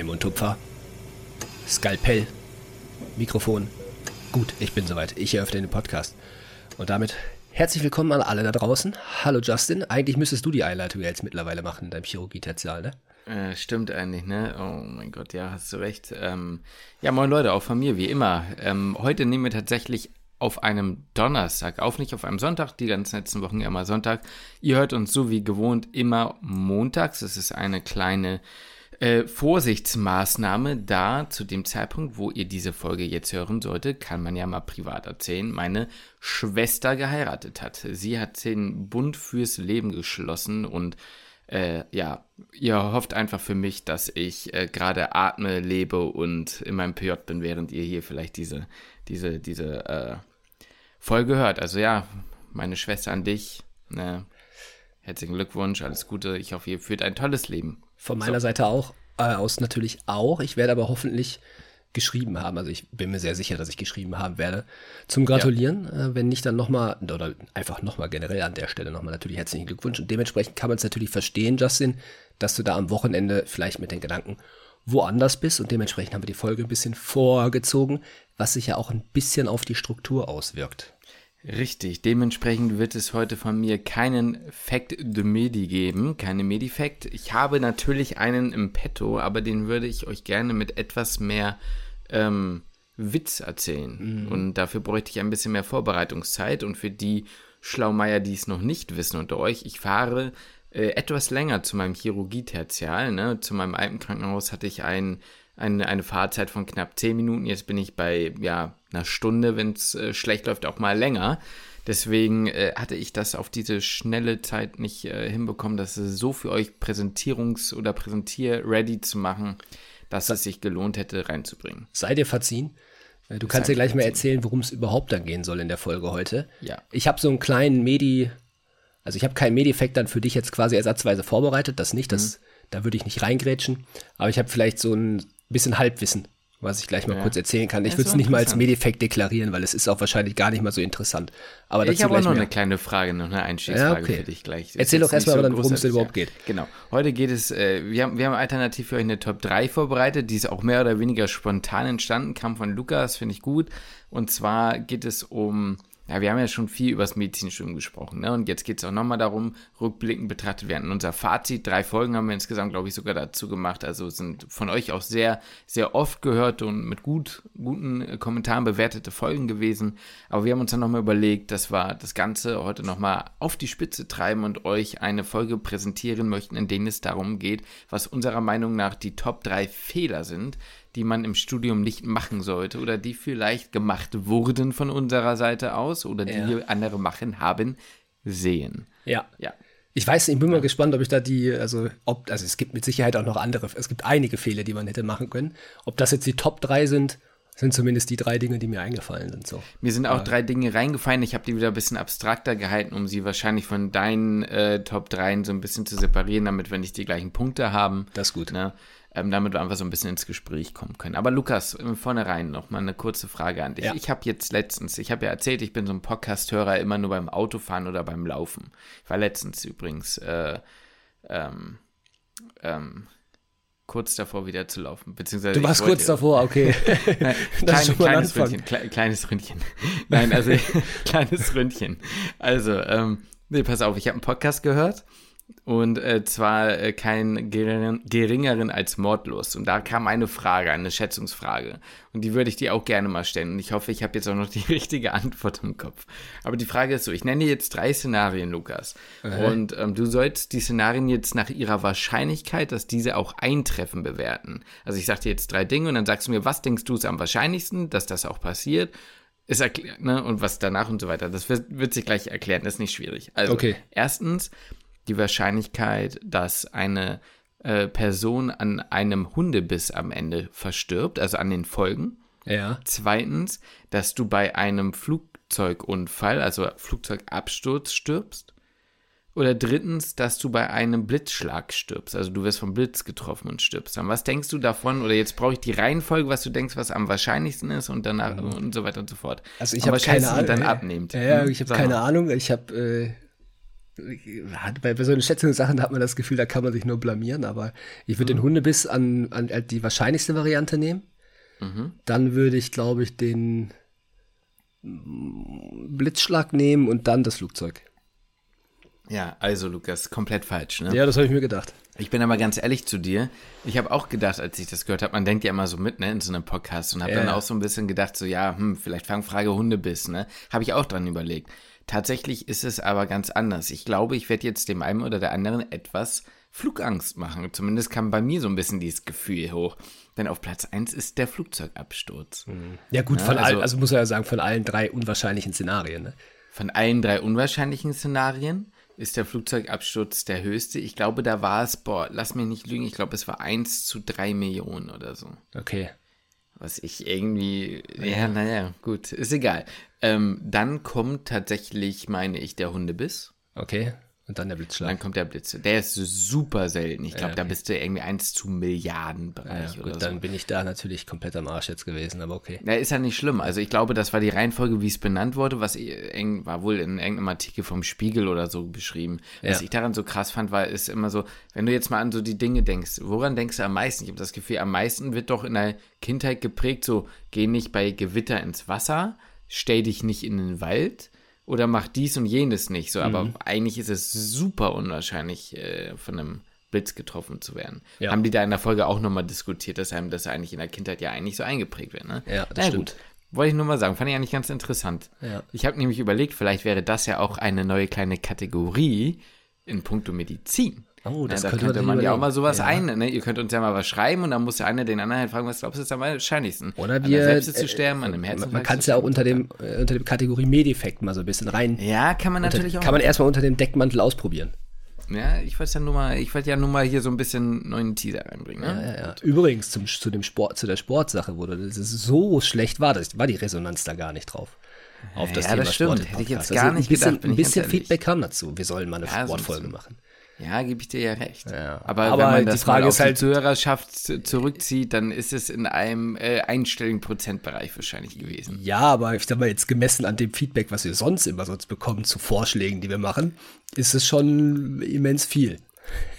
Klemm und Tupfer, Skalpell, Mikrofon. Gut, ich bin soweit. Ich eröffne den Podcast. Und damit herzlich willkommen an alle da draußen. Hallo Justin. Eigentlich müsstest du die Einleitung jetzt mittlerweile machen in deinem Chirurgie-Tertial, ne? Äh, stimmt eigentlich, ne? Oh mein Gott, ja, hast du recht. Ähm, ja, moin Leute, auch von mir, wie immer. Ähm, heute nehmen wir tatsächlich auf einem Donnerstag auf, nicht auf einem Sonntag, die ganzen letzten Wochen immer Sonntag. Ihr hört uns so wie gewohnt immer montags. Es ist eine kleine äh, Vorsichtsmaßnahme, da zu dem Zeitpunkt, wo ihr diese Folge jetzt hören solltet, kann man ja mal privat erzählen, meine Schwester geheiratet hat. Sie hat den Bund fürs Leben geschlossen und äh, ja, ihr hofft einfach für mich, dass ich äh, gerade atme, lebe und in meinem PJ bin, während ihr hier vielleicht diese, diese, diese äh, Folge hört. Also ja, meine Schwester an dich. Ne, herzlichen Glückwunsch, alles Gute. Ich hoffe, ihr führt ein tolles Leben. Von meiner so. Seite auch, äh, aus natürlich auch. Ich werde aber hoffentlich geschrieben haben. Also ich bin mir sehr sicher, dass ich geschrieben haben werde. Zum Gratulieren, ja. äh, wenn nicht dann nochmal, oder einfach nochmal generell an der Stelle nochmal natürlich herzlichen Glückwunsch. Und dementsprechend kann man es natürlich verstehen, Justin, dass du da am Wochenende vielleicht mit den Gedanken woanders bist. Und dementsprechend haben wir die Folge ein bisschen vorgezogen, was sich ja auch ein bisschen auf die Struktur auswirkt. Richtig, dementsprechend wird es heute von mir keinen Fact de Medi geben, keine Medifact. Ich habe natürlich einen im Petto, aber den würde ich euch gerne mit etwas mehr ähm, Witz erzählen. Mhm. Und dafür bräuchte ich ein bisschen mehr Vorbereitungszeit. Und für die Schlaumeier, die es noch nicht wissen unter euch, ich fahre äh, etwas länger zu meinem Chirurgie-Tertial. Ne? Zu meinem alten Krankenhaus hatte ich ein, eine, eine Fahrzeit von knapp 10 Minuten. Jetzt bin ich bei, ja, einer Stunde, wenn es äh, schlecht läuft, auch mal länger. Deswegen äh, hatte ich das auf diese schnelle Zeit nicht äh, hinbekommen, das so für euch Präsentierungs- oder Präsentier-ready zu machen, dass es sich gelohnt hätte, reinzubringen. Seid ihr verziehen? Äh, du kannst ja gleich mal erzählen, worum es überhaupt dann gehen soll in der Folge heute. Ja. Ich habe so einen kleinen Medi, also ich habe keinen Medi-Effekt dann für dich jetzt quasi ersatzweise vorbereitet, das nicht, das, mhm. da würde ich nicht reingrätschen, aber ich habe vielleicht so ein bisschen Halbwissen was ich gleich mal ja. kurz erzählen kann. Ich würde es nicht mal als Medifekt deklarieren, weil es ist auch wahrscheinlich gar nicht mal so interessant. Aber ich habe auch noch mehr. eine kleine Frage, noch eine Einstiegsfrage ja, okay. für dich gleich. Erzähl doch erstmal, so worum es denn überhaupt geht. Genau. Heute geht es, äh, wir, haben, wir haben alternativ für euch eine Top 3 vorbereitet, die ist auch mehr oder weniger spontan entstanden, kam von Lukas, finde ich gut. Und zwar geht es um ja, wir haben ja schon viel über das Medizinstudium gesprochen, ne? Und jetzt geht es auch nochmal darum, rückblickend betrachtet werden. Unser Fazit, drei Folgen haben wir insgesamt, glaube ich, sogar dazu gemacht. Also sind von euch auch sehr, sehr oft gehörte und mit gut, guten äh, Kommentaren bewertete Folgen gewesen. Aber wir haben uns dann nochmal überlegt, dass wir das Ganze heute nochmal auf die Spitze treiben und euch eine Folge präsentieren möchten, in denen es darum geht, was unserer Meinung nach die Top drei Fehler sind, die man im Studium nicht machen sollte oder die vielleicht gemacht wurden von unserer Seite aus oder die ja. andere machen haben sehen. Ja. Ja. Ich weiß, ich bin mal gespannt, ob ich da die, also ob, also es gibt mit Sicherheit auch noch andere, es gibt einige Fehler, die man hätte machen können. Ob das jetzt die Top 3 sind, sind zumindest die drei Dinge, die mir eingefallen sind. So. Mir sind auch ja. drei Dinge reingefallen. Ich habe die wieder ein bisschen abstrakter gehalten, um sie wahrscheinlich von deinen äh, Top 3 so ein bisschen zu separieren, damit wir nicht die gleichen Punkte haben. Das ist gut. Ne? ähm, damit wir einfach so ein bisschen ins Gespräch kommen können. Aber Lukas, vornherein noch mal eine kurze Frage an dich. Ja. Ich habe jetzt letztens, ich habe ja erzählt, ich bin so ein Podcast-Hörer immer nur beim Autofahren oder beim Laufen. Ich war letztens übrigens äh, ähm, ähm, kurz davor wieder zu laufen. Beziehungsweise du warst kurz davor, okay. Nein, klein, kleines Ründchen. Kle kleines Ründchen. Nein, also kleines Ründchen. Also, ähm, nee, pass auf, ich habe einen Podcast gehört und äh, zwar äh, keinen geringeren, geringeren als mordlos. Und da kam eine Frage, eine Schätzungsfrage. Und die würde ich dir auch gerne mal stellen. Und ich hoffe, ich habe jetzt auch noch die richtige Antwort im Kopf. Aber die Frage ist so: Ich nenne jetzt drei Szenarien, Lukas. Okay. Und ähm, du sollst die Szenarien jetzt nach ihrer Wahrscheinlichkeit, dass diese auch eintreffen, bewerten. Also ich sage dir jetzt drei Dinge und dann sagst du mir, was denkst du ist am wahrscheinlichsten, dass das auch passiert? Ist erklärt, ne? Und was danach und so weiter. Das wird, wird sich gleich erklären, das ist nicht schwierig. Also, okay. erstens, die Wahrscheinlichkeit, dass eine äh, Person an einem Hundebiss am Ende verstirbt, also an den Folgen. Ja. Zweitens, dass du bei einem Flugzeugunfall, also Flugzeugabsturz stirbst. Oder drittens, dass du bei einem Blitzschlag stirbst. Also du wirst vom Blitz getroffen und stirbst. Dann was denkst du davon? Oder jetzt brauche ich die Reihenfolge, was du denkst, was am wahrscheinlichsten ist und danach mhm. und so weiter und so fort. Also ich habe keine Ahnung. dann abnehmmt. Ja, ja hm? ich habe keine Ahnung. Ich habe äh, bei, bei so einen Schätzungssachen hat man das Gefühl, da kann man sich nur blamieren, aber ich würde mhm. den Hundebiss an, an die wahrscheinlichste Variante nehmen. Mhm. Dann würde ich, glaube ich, den Blitzschlag nehmen und dann das Flugzeug. Ja, also Lukas, komplett falsch, ne? Ja, das habe ich mir gedacht. Ich bin aber ganz ehrlich zu dir. Ich habe auch gedacht, als ich das gehört habe, man denkt ja immer so mit, ne, in so einem Podcast und habe ja. dann auch so ein bisschen gedacht, so ja, hm, vielleicht Fangfrage Hundebiss, ne? Habe ich auch dran überlegt. Tatsächlich ist es aber ganz anders. Ich glaube, ich werde jetzt dem einen oder der anderen etwas Flugangst machen. Zumindest kam bei mir so ein bisschen dieses Gefühl hoch. Denn auf Platz 1 ist der Flugzeugabsturz. Mhm. Ja, gut, ja, von also, all, also muss er ja sagen, von allen drei unwahrscheinlichen Szenarien. Ne? Von allen drei unwahrscheinlichen Szenarien ist der Flugzeugabsturz der höchste. Ich glaube, da war es, boah, lass mich nicht lügen, ich glaube, es war 1 zu 3 Millionen oder so. Okay. Was ich irgendwie, ja, naja, gut, ist egal. Ähm, dann kommt tatsächlich, meine ich, der Hundebiss. Okay. Und dann der Blitzschlag. Dann kommt der Blitz. Der ist super selten. Ich glaube, ja, okay. da bist du irgendwie eins zu Milliarden Bereich ja, gut, oder so. Dann bin ich da natürlich komplett am Arsch jetzt gewesen, aber okay. Ja, ist ja nicht schlimm. Also ich glaube, das war die Reihenfolge, wie es benannt wurde, was eng, war wohl in irgendeinem Artikel vom Spiegel oder so beschrieben. Was ja. ich daran so krass fand, war, ist immer so, wenn du jetzt mal an so die Dinge denkst, woran denkst du am meisten? Ich habe das Gefühl, am meisten wird doch in der Kindheit geprägt, so, geh nicht bei Gewitter ins Wasser, stell dich nicht in den Wald oder macht dies und jenes nicht. So, aber mhm. eigentlich ist es super unwahrscheinlich, äh, von einem Blitz getroffen zu werden. Ja. Haben die da in der Folge auch nochmal diskutiert, dass einem das eigentlich in der Kindheit ja eigentlich so eingeprägt wird, ne? Ja, das Na, stimmt. Gut. Wollte ich nur mal sagen, fand ich eigentlich ganz interessant. Ja. Ich habe nämlich überlegt, vielleicht wäre das ja auch eine neue kleine Kategorie in puncto Medizin. Oh, das ja, da könnte, man ja auch mal sowas ja. ein. Ne? Ihr könnt uns ja mal was schreiben und dann muss der eine den anderen halt fragen, was glaubst du ist am wahrscheinlichsten? Oder wir. An der zu sterben, an dem Herzen. Man kann es ja auch unter dem, äh, unter dem Kategorie Medeffekt mal so ein bisschen rein. Ja, kann man natürlich unter, auch. Kann man erstmal unter dem Deckmantel ausprobieren. Ja, ich wollte ja nur mal, ich wollte ja nur mal hier so ein bisschen neuen Teaser reinbringen. Ne? Ja, ja, ja. Übrigens zum, zu dem Sport, zu der Sportsache, wo das so schlecht war, das war die Resonanz da gar nicht drauf. Auf das ja, Thema das stimmt. Hätte ich jetzt gar also nicht ein bisschen, gedacht, ein bisschen Feedback kam dazu. Wir sollen mal eine Sportfolge machen. Ja, gebe ich dir ja recht. Ja. Aber, Aber, wenn man das die Frage ist halt, die Zuhörerschaft zurückzieht, dann ist es in einem äh, einstelligen Prozentbereich wahrscheinlich gewesen. Ja, aber ich sag mal, jetzt gemessen an dem Feedback, was wir sonst immer sonst bekommen zu Vorschlägen, die wir machen, ist es schon immens viel.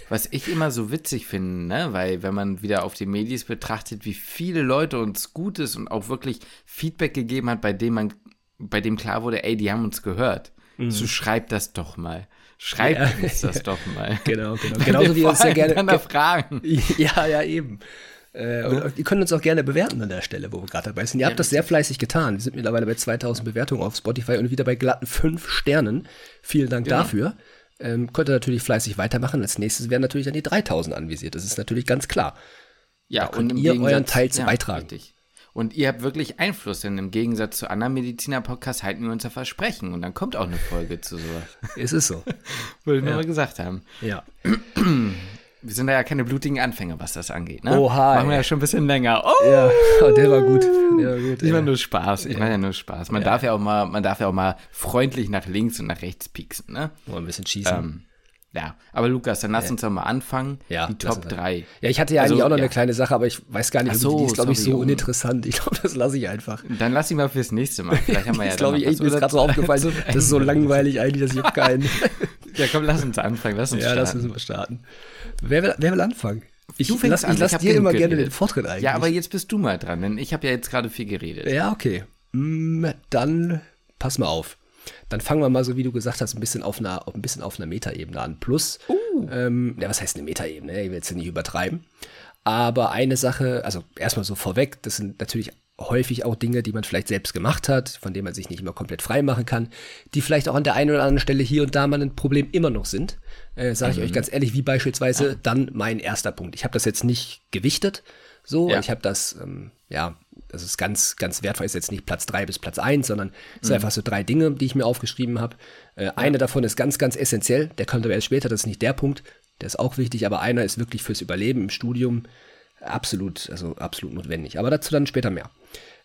Was ich immer so witzig finde, ne? weil wenn man wieder auf die Medien betrachtet, wie viele Leute uns Gutes und auch wirklich Feedback gegeben hat, bei dem man, bei dem klar wurde, ey, die haben uns gehört. Mhm. So schreibt das doch mal. Schreibt ja, uns das ja. doch mal. Genau, genau. Genauso wie ihr uns ja gerne. Fragen. Ja, ja, eben. Äh, und ihr könnt uns auch gerne bewerten an der Stelle, wo wir gerade dabei sind. Ihr habt das sehr fleißig getan. Wir sind mittlerweile bei 2000 Bewertungen auf Spotify und wieder bei glatten 5 Sternen. Vielen Dank genau. dafür. Ähm, könnt ihr natürlich fleißig weitermachen. Als nächstes werden natürlich dann die 3000 anvisiert. Das ist natürlich ganz klar. Ja, da könnt und ihr euren Teil zu ja, beitragen. Richtig. Und ihr habt wirklich Einfluss, denn im Gegensatz zu anderen Mediziner-Podcasts halten wir uns ja Versprechen und dann kommt auch eine Folge zu sowas. Es ist so. Wollte ich ja. nur mal gesagt haben. Ja. Wir sind da ja keine blutigen Anfänger, was das angeht. Ne? Oha. Machen wir ja schon ein bisschen länger. Oh! Ja, oh, der war gut. Der war gut. Ich meine nur Spaß. Ich meine ja nur Spaß. Man ja. darf ja auch mal, man darf ja auch mal freundlich nach links und nach rechts pieksen, ne? Mal ein bisschen schießen. Ähm, ja, aber Lukas, dann lass uns doch mal anfangen. Ja, die Top 3. Ja, ich hatte ja also, eigentlich auch noch ja. eine kleine Sache, aber ich weiß gar nicht, so, die ist, glaube ich, so uninteressant. Ich glaube, das lasse ich einfach. Dann lass ich mal fürs nächste Mal. Vielleicht haben wir ja das glaube ich, echt, mir ist gerade so aufgefallen, das ist so langweilig eigentlich, dass ich auch keinen. ja, komm, lass uns anfangen. Lass uns ja, starten. lass uns mal starten. Wer will, wer will anfangen? Ich lasse lass dir immer gerne den Vortritt eigentlich. Ja, aber jetzt bist du mal dran, denn ich habe ja jetzt gerade viel geredet. Ja, okay. Mm, dann pass mal auf. Dann fangen wir mal, so wie du gesagt hast, ein bisschen auf einer, ein bisschen auf einer Metaebene an. Plus, uh. ähm, ja, was heißt eine Metaebene? Ich will jetzt nicht übertreiben. Aber eine Sache, also erstmal so vorweg, das sind natürlich häufig auch Dinge, die man vielleicht selbst gemacht hat, von denen man sich nicht immer komplett frei machen kann, die vielleicht auch an der einen oder anderen Stelle hier und da mal ein Problem immer noch sind. Äh, Sage ich mhm. euch ganz ehrlich, wie beispielsweise ja. dann mein erster Punkt. Ich habe das jetzt nicht gewichtet, so, ja. ich habe das, ähm, ja, das ist ganz, ganz wertvoll, ist jetzt nicht Platz drei bis Platz eins, sondern es sind mhm. einfach so drei Dinge, die ich mir aufgeschrieben habe. Äh, ja. Eine davon ist ganz, ganz essentiell, der kommt aber erst später, das ist nicht der Punkt, der ist auch wichtig, aber einer ist wirklich fürs Überleben im Studium absolut, also absolut notwendig. Aber dazu dann später mehr.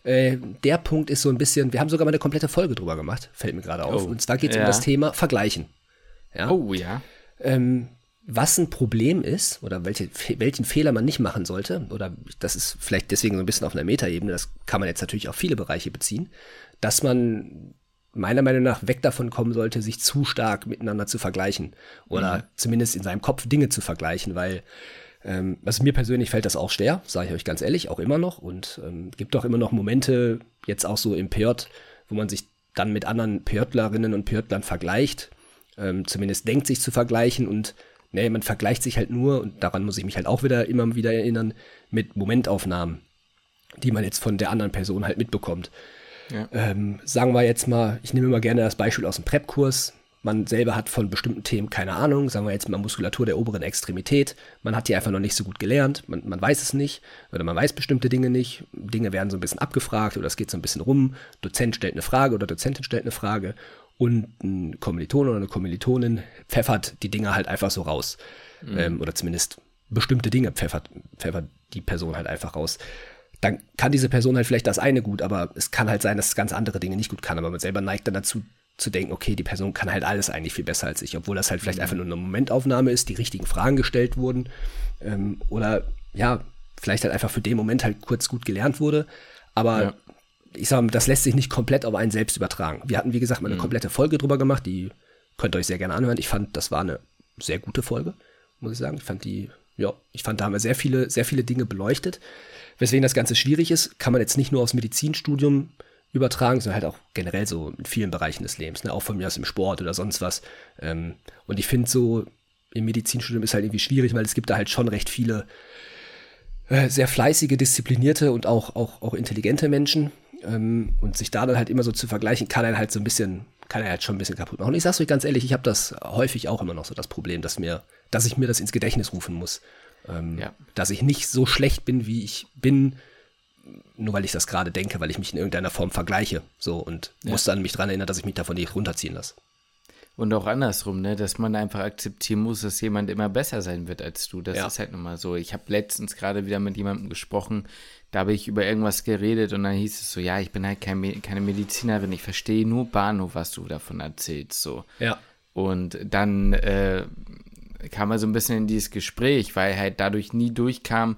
Äh, der Punkt ist so ein bisschen, wir haben sogar mal eine komplette Folge drüber gemacht, fällt mir gerade auf. Oh, und zwar geht es ja. um das Thema Vergleichen. Ja? Oh ja. Ähm, was ein Problem ist oder welche, welchen Fehler man nicht machen sollte, oder das ist vielleicht deswegen so ein bisschen auf einer Metaebene, das kann man jetzt natürlich auf viele Bereiche beziehen, dass man meiner Meinung nach weg davon kommen sollte, sich zu stark miteinander zu vergleichen oder mhm. zumindest in seinem Kopf Dinge zu vergleichen, weil ähm, also mir persönlich fällt das auch schwer, sage ich euch ganz ehrlich, auch immer noch und ähm, gibt auch immer noch Momente, jetzt auch so im PJ, wo man sich dann mit anderen PJlerinnen und PJlern vergleicht, ähm, zumindest denkt sich zu vergleichen und nee, man vergleicht sich halt nur und daran muss ich mich halt auch wieder immer wieder erinnern mit Momentaufnahmen, die man jetzt von der anderen Person halt mitbekommt. Ja. Ähm, sagen wir jetzt mal, ich nehme immer gerne das Beispiel aus dem Prep-Kurs. Man selber hat von bestimmten Themen keine Ahnung, sagen wir jetzt mal Muskulatur der oberen Extremität. Man hat die einfach noch nicht so gut gelernt, man, man weiß es nicht oder man weiß bestimmte Dinge nicht. Dinge werden so ein bisschen abgefragt oder es geht so ein bisschen rum. Dozent stellt eine Frage oder Dozentin stellt eine Frage und ein Kommiliton oder eine Kommilitonin pfeffert die Dinge halt einfach so raus. Mhm. Ähm, oder zumindest bestimmte Dinge pfeffert, pfeffert die Person halt einfach raus dann kann diese Person halt vielleicht das eine gut, aber es kann halt sein, dass es ganz andere Dinge nicht gut kann. Aber man selber neigt dann dazu zu denken, okay, die Person kann halt alles eigentlich viel besser als ich, obwohl das halt vielleicht mhm. einfach nur eine Momentaufnahme ist, die richtigen Fragen gestellt wurden ähm, oder ja, vielleicht halt einfach für den Moment halt kurz gut gelernt wurde. Aber ja. Ich sage das lässt sich nicht komplett auf einen selbst übertragen. Wir hatten, wie gesagt, mal eine mhm. komplette Folge drüber gemacht, die könnt ihr euch sehr gerne anhören. Ich fand, das war eine sehr gute Folge, muss ich sagen. Ich fand die, ja, ich fand, da haben wir sehr viele, sehr viele Dinge beleuchtet. Weswegen das Ganze schwierig ist, kann man jetzt nicht nur aufs Medizinstudium übertragen, sondern halt auch generell so in vielen Bereichen des Lebens, ne? auch von mir aus im Sport oder sonst was. Ähm, und ich finde so, im Medizinstudium ist halt irgendwie schwierig, weil es gibt da halt schon recht viele äh, sehr fleißige, disziplinierte und auch, auch, auch intelligente Menschen. Ähm, und sich da dann halt immer so zu vergleichen, kann er halt so ein bisschen, kann er halt schon ein bisschen kaputt machen. Und ich sag's euch ganz ehrlich, ich habe das häufig auch immer noch so das Problem, dass mir, dass ich mir das ins Gedächtnis rufen muss. Ähm, ja. Dass ich nicht so schlecht bin, wie ich bin, nur weil ich das gerade denke, weil ich mich in irgendeiner Form vergleiche. So und ja. muss dann mich daran erinnern, dass ich mich davon nicht runterziehen lasse. Und auch andersrum, ne, dass man einfach akzeptieren muss, dass jemand immer besser sein wird als du. Das ja. ist halt nun mal so. Ich habe letztens gerade wieder mit jemandem gesprochen, da habe ich über irgendwas geredet und dann hieß es so, ja, ich bin halt kein, keine Medizinerin, ich verstehe nur Bahnhof, was du davon erzählst. So. Ja. Und dann äh, kam er so ein bisschen in dieses Gespräch, weil halt dadurch nie durchkam,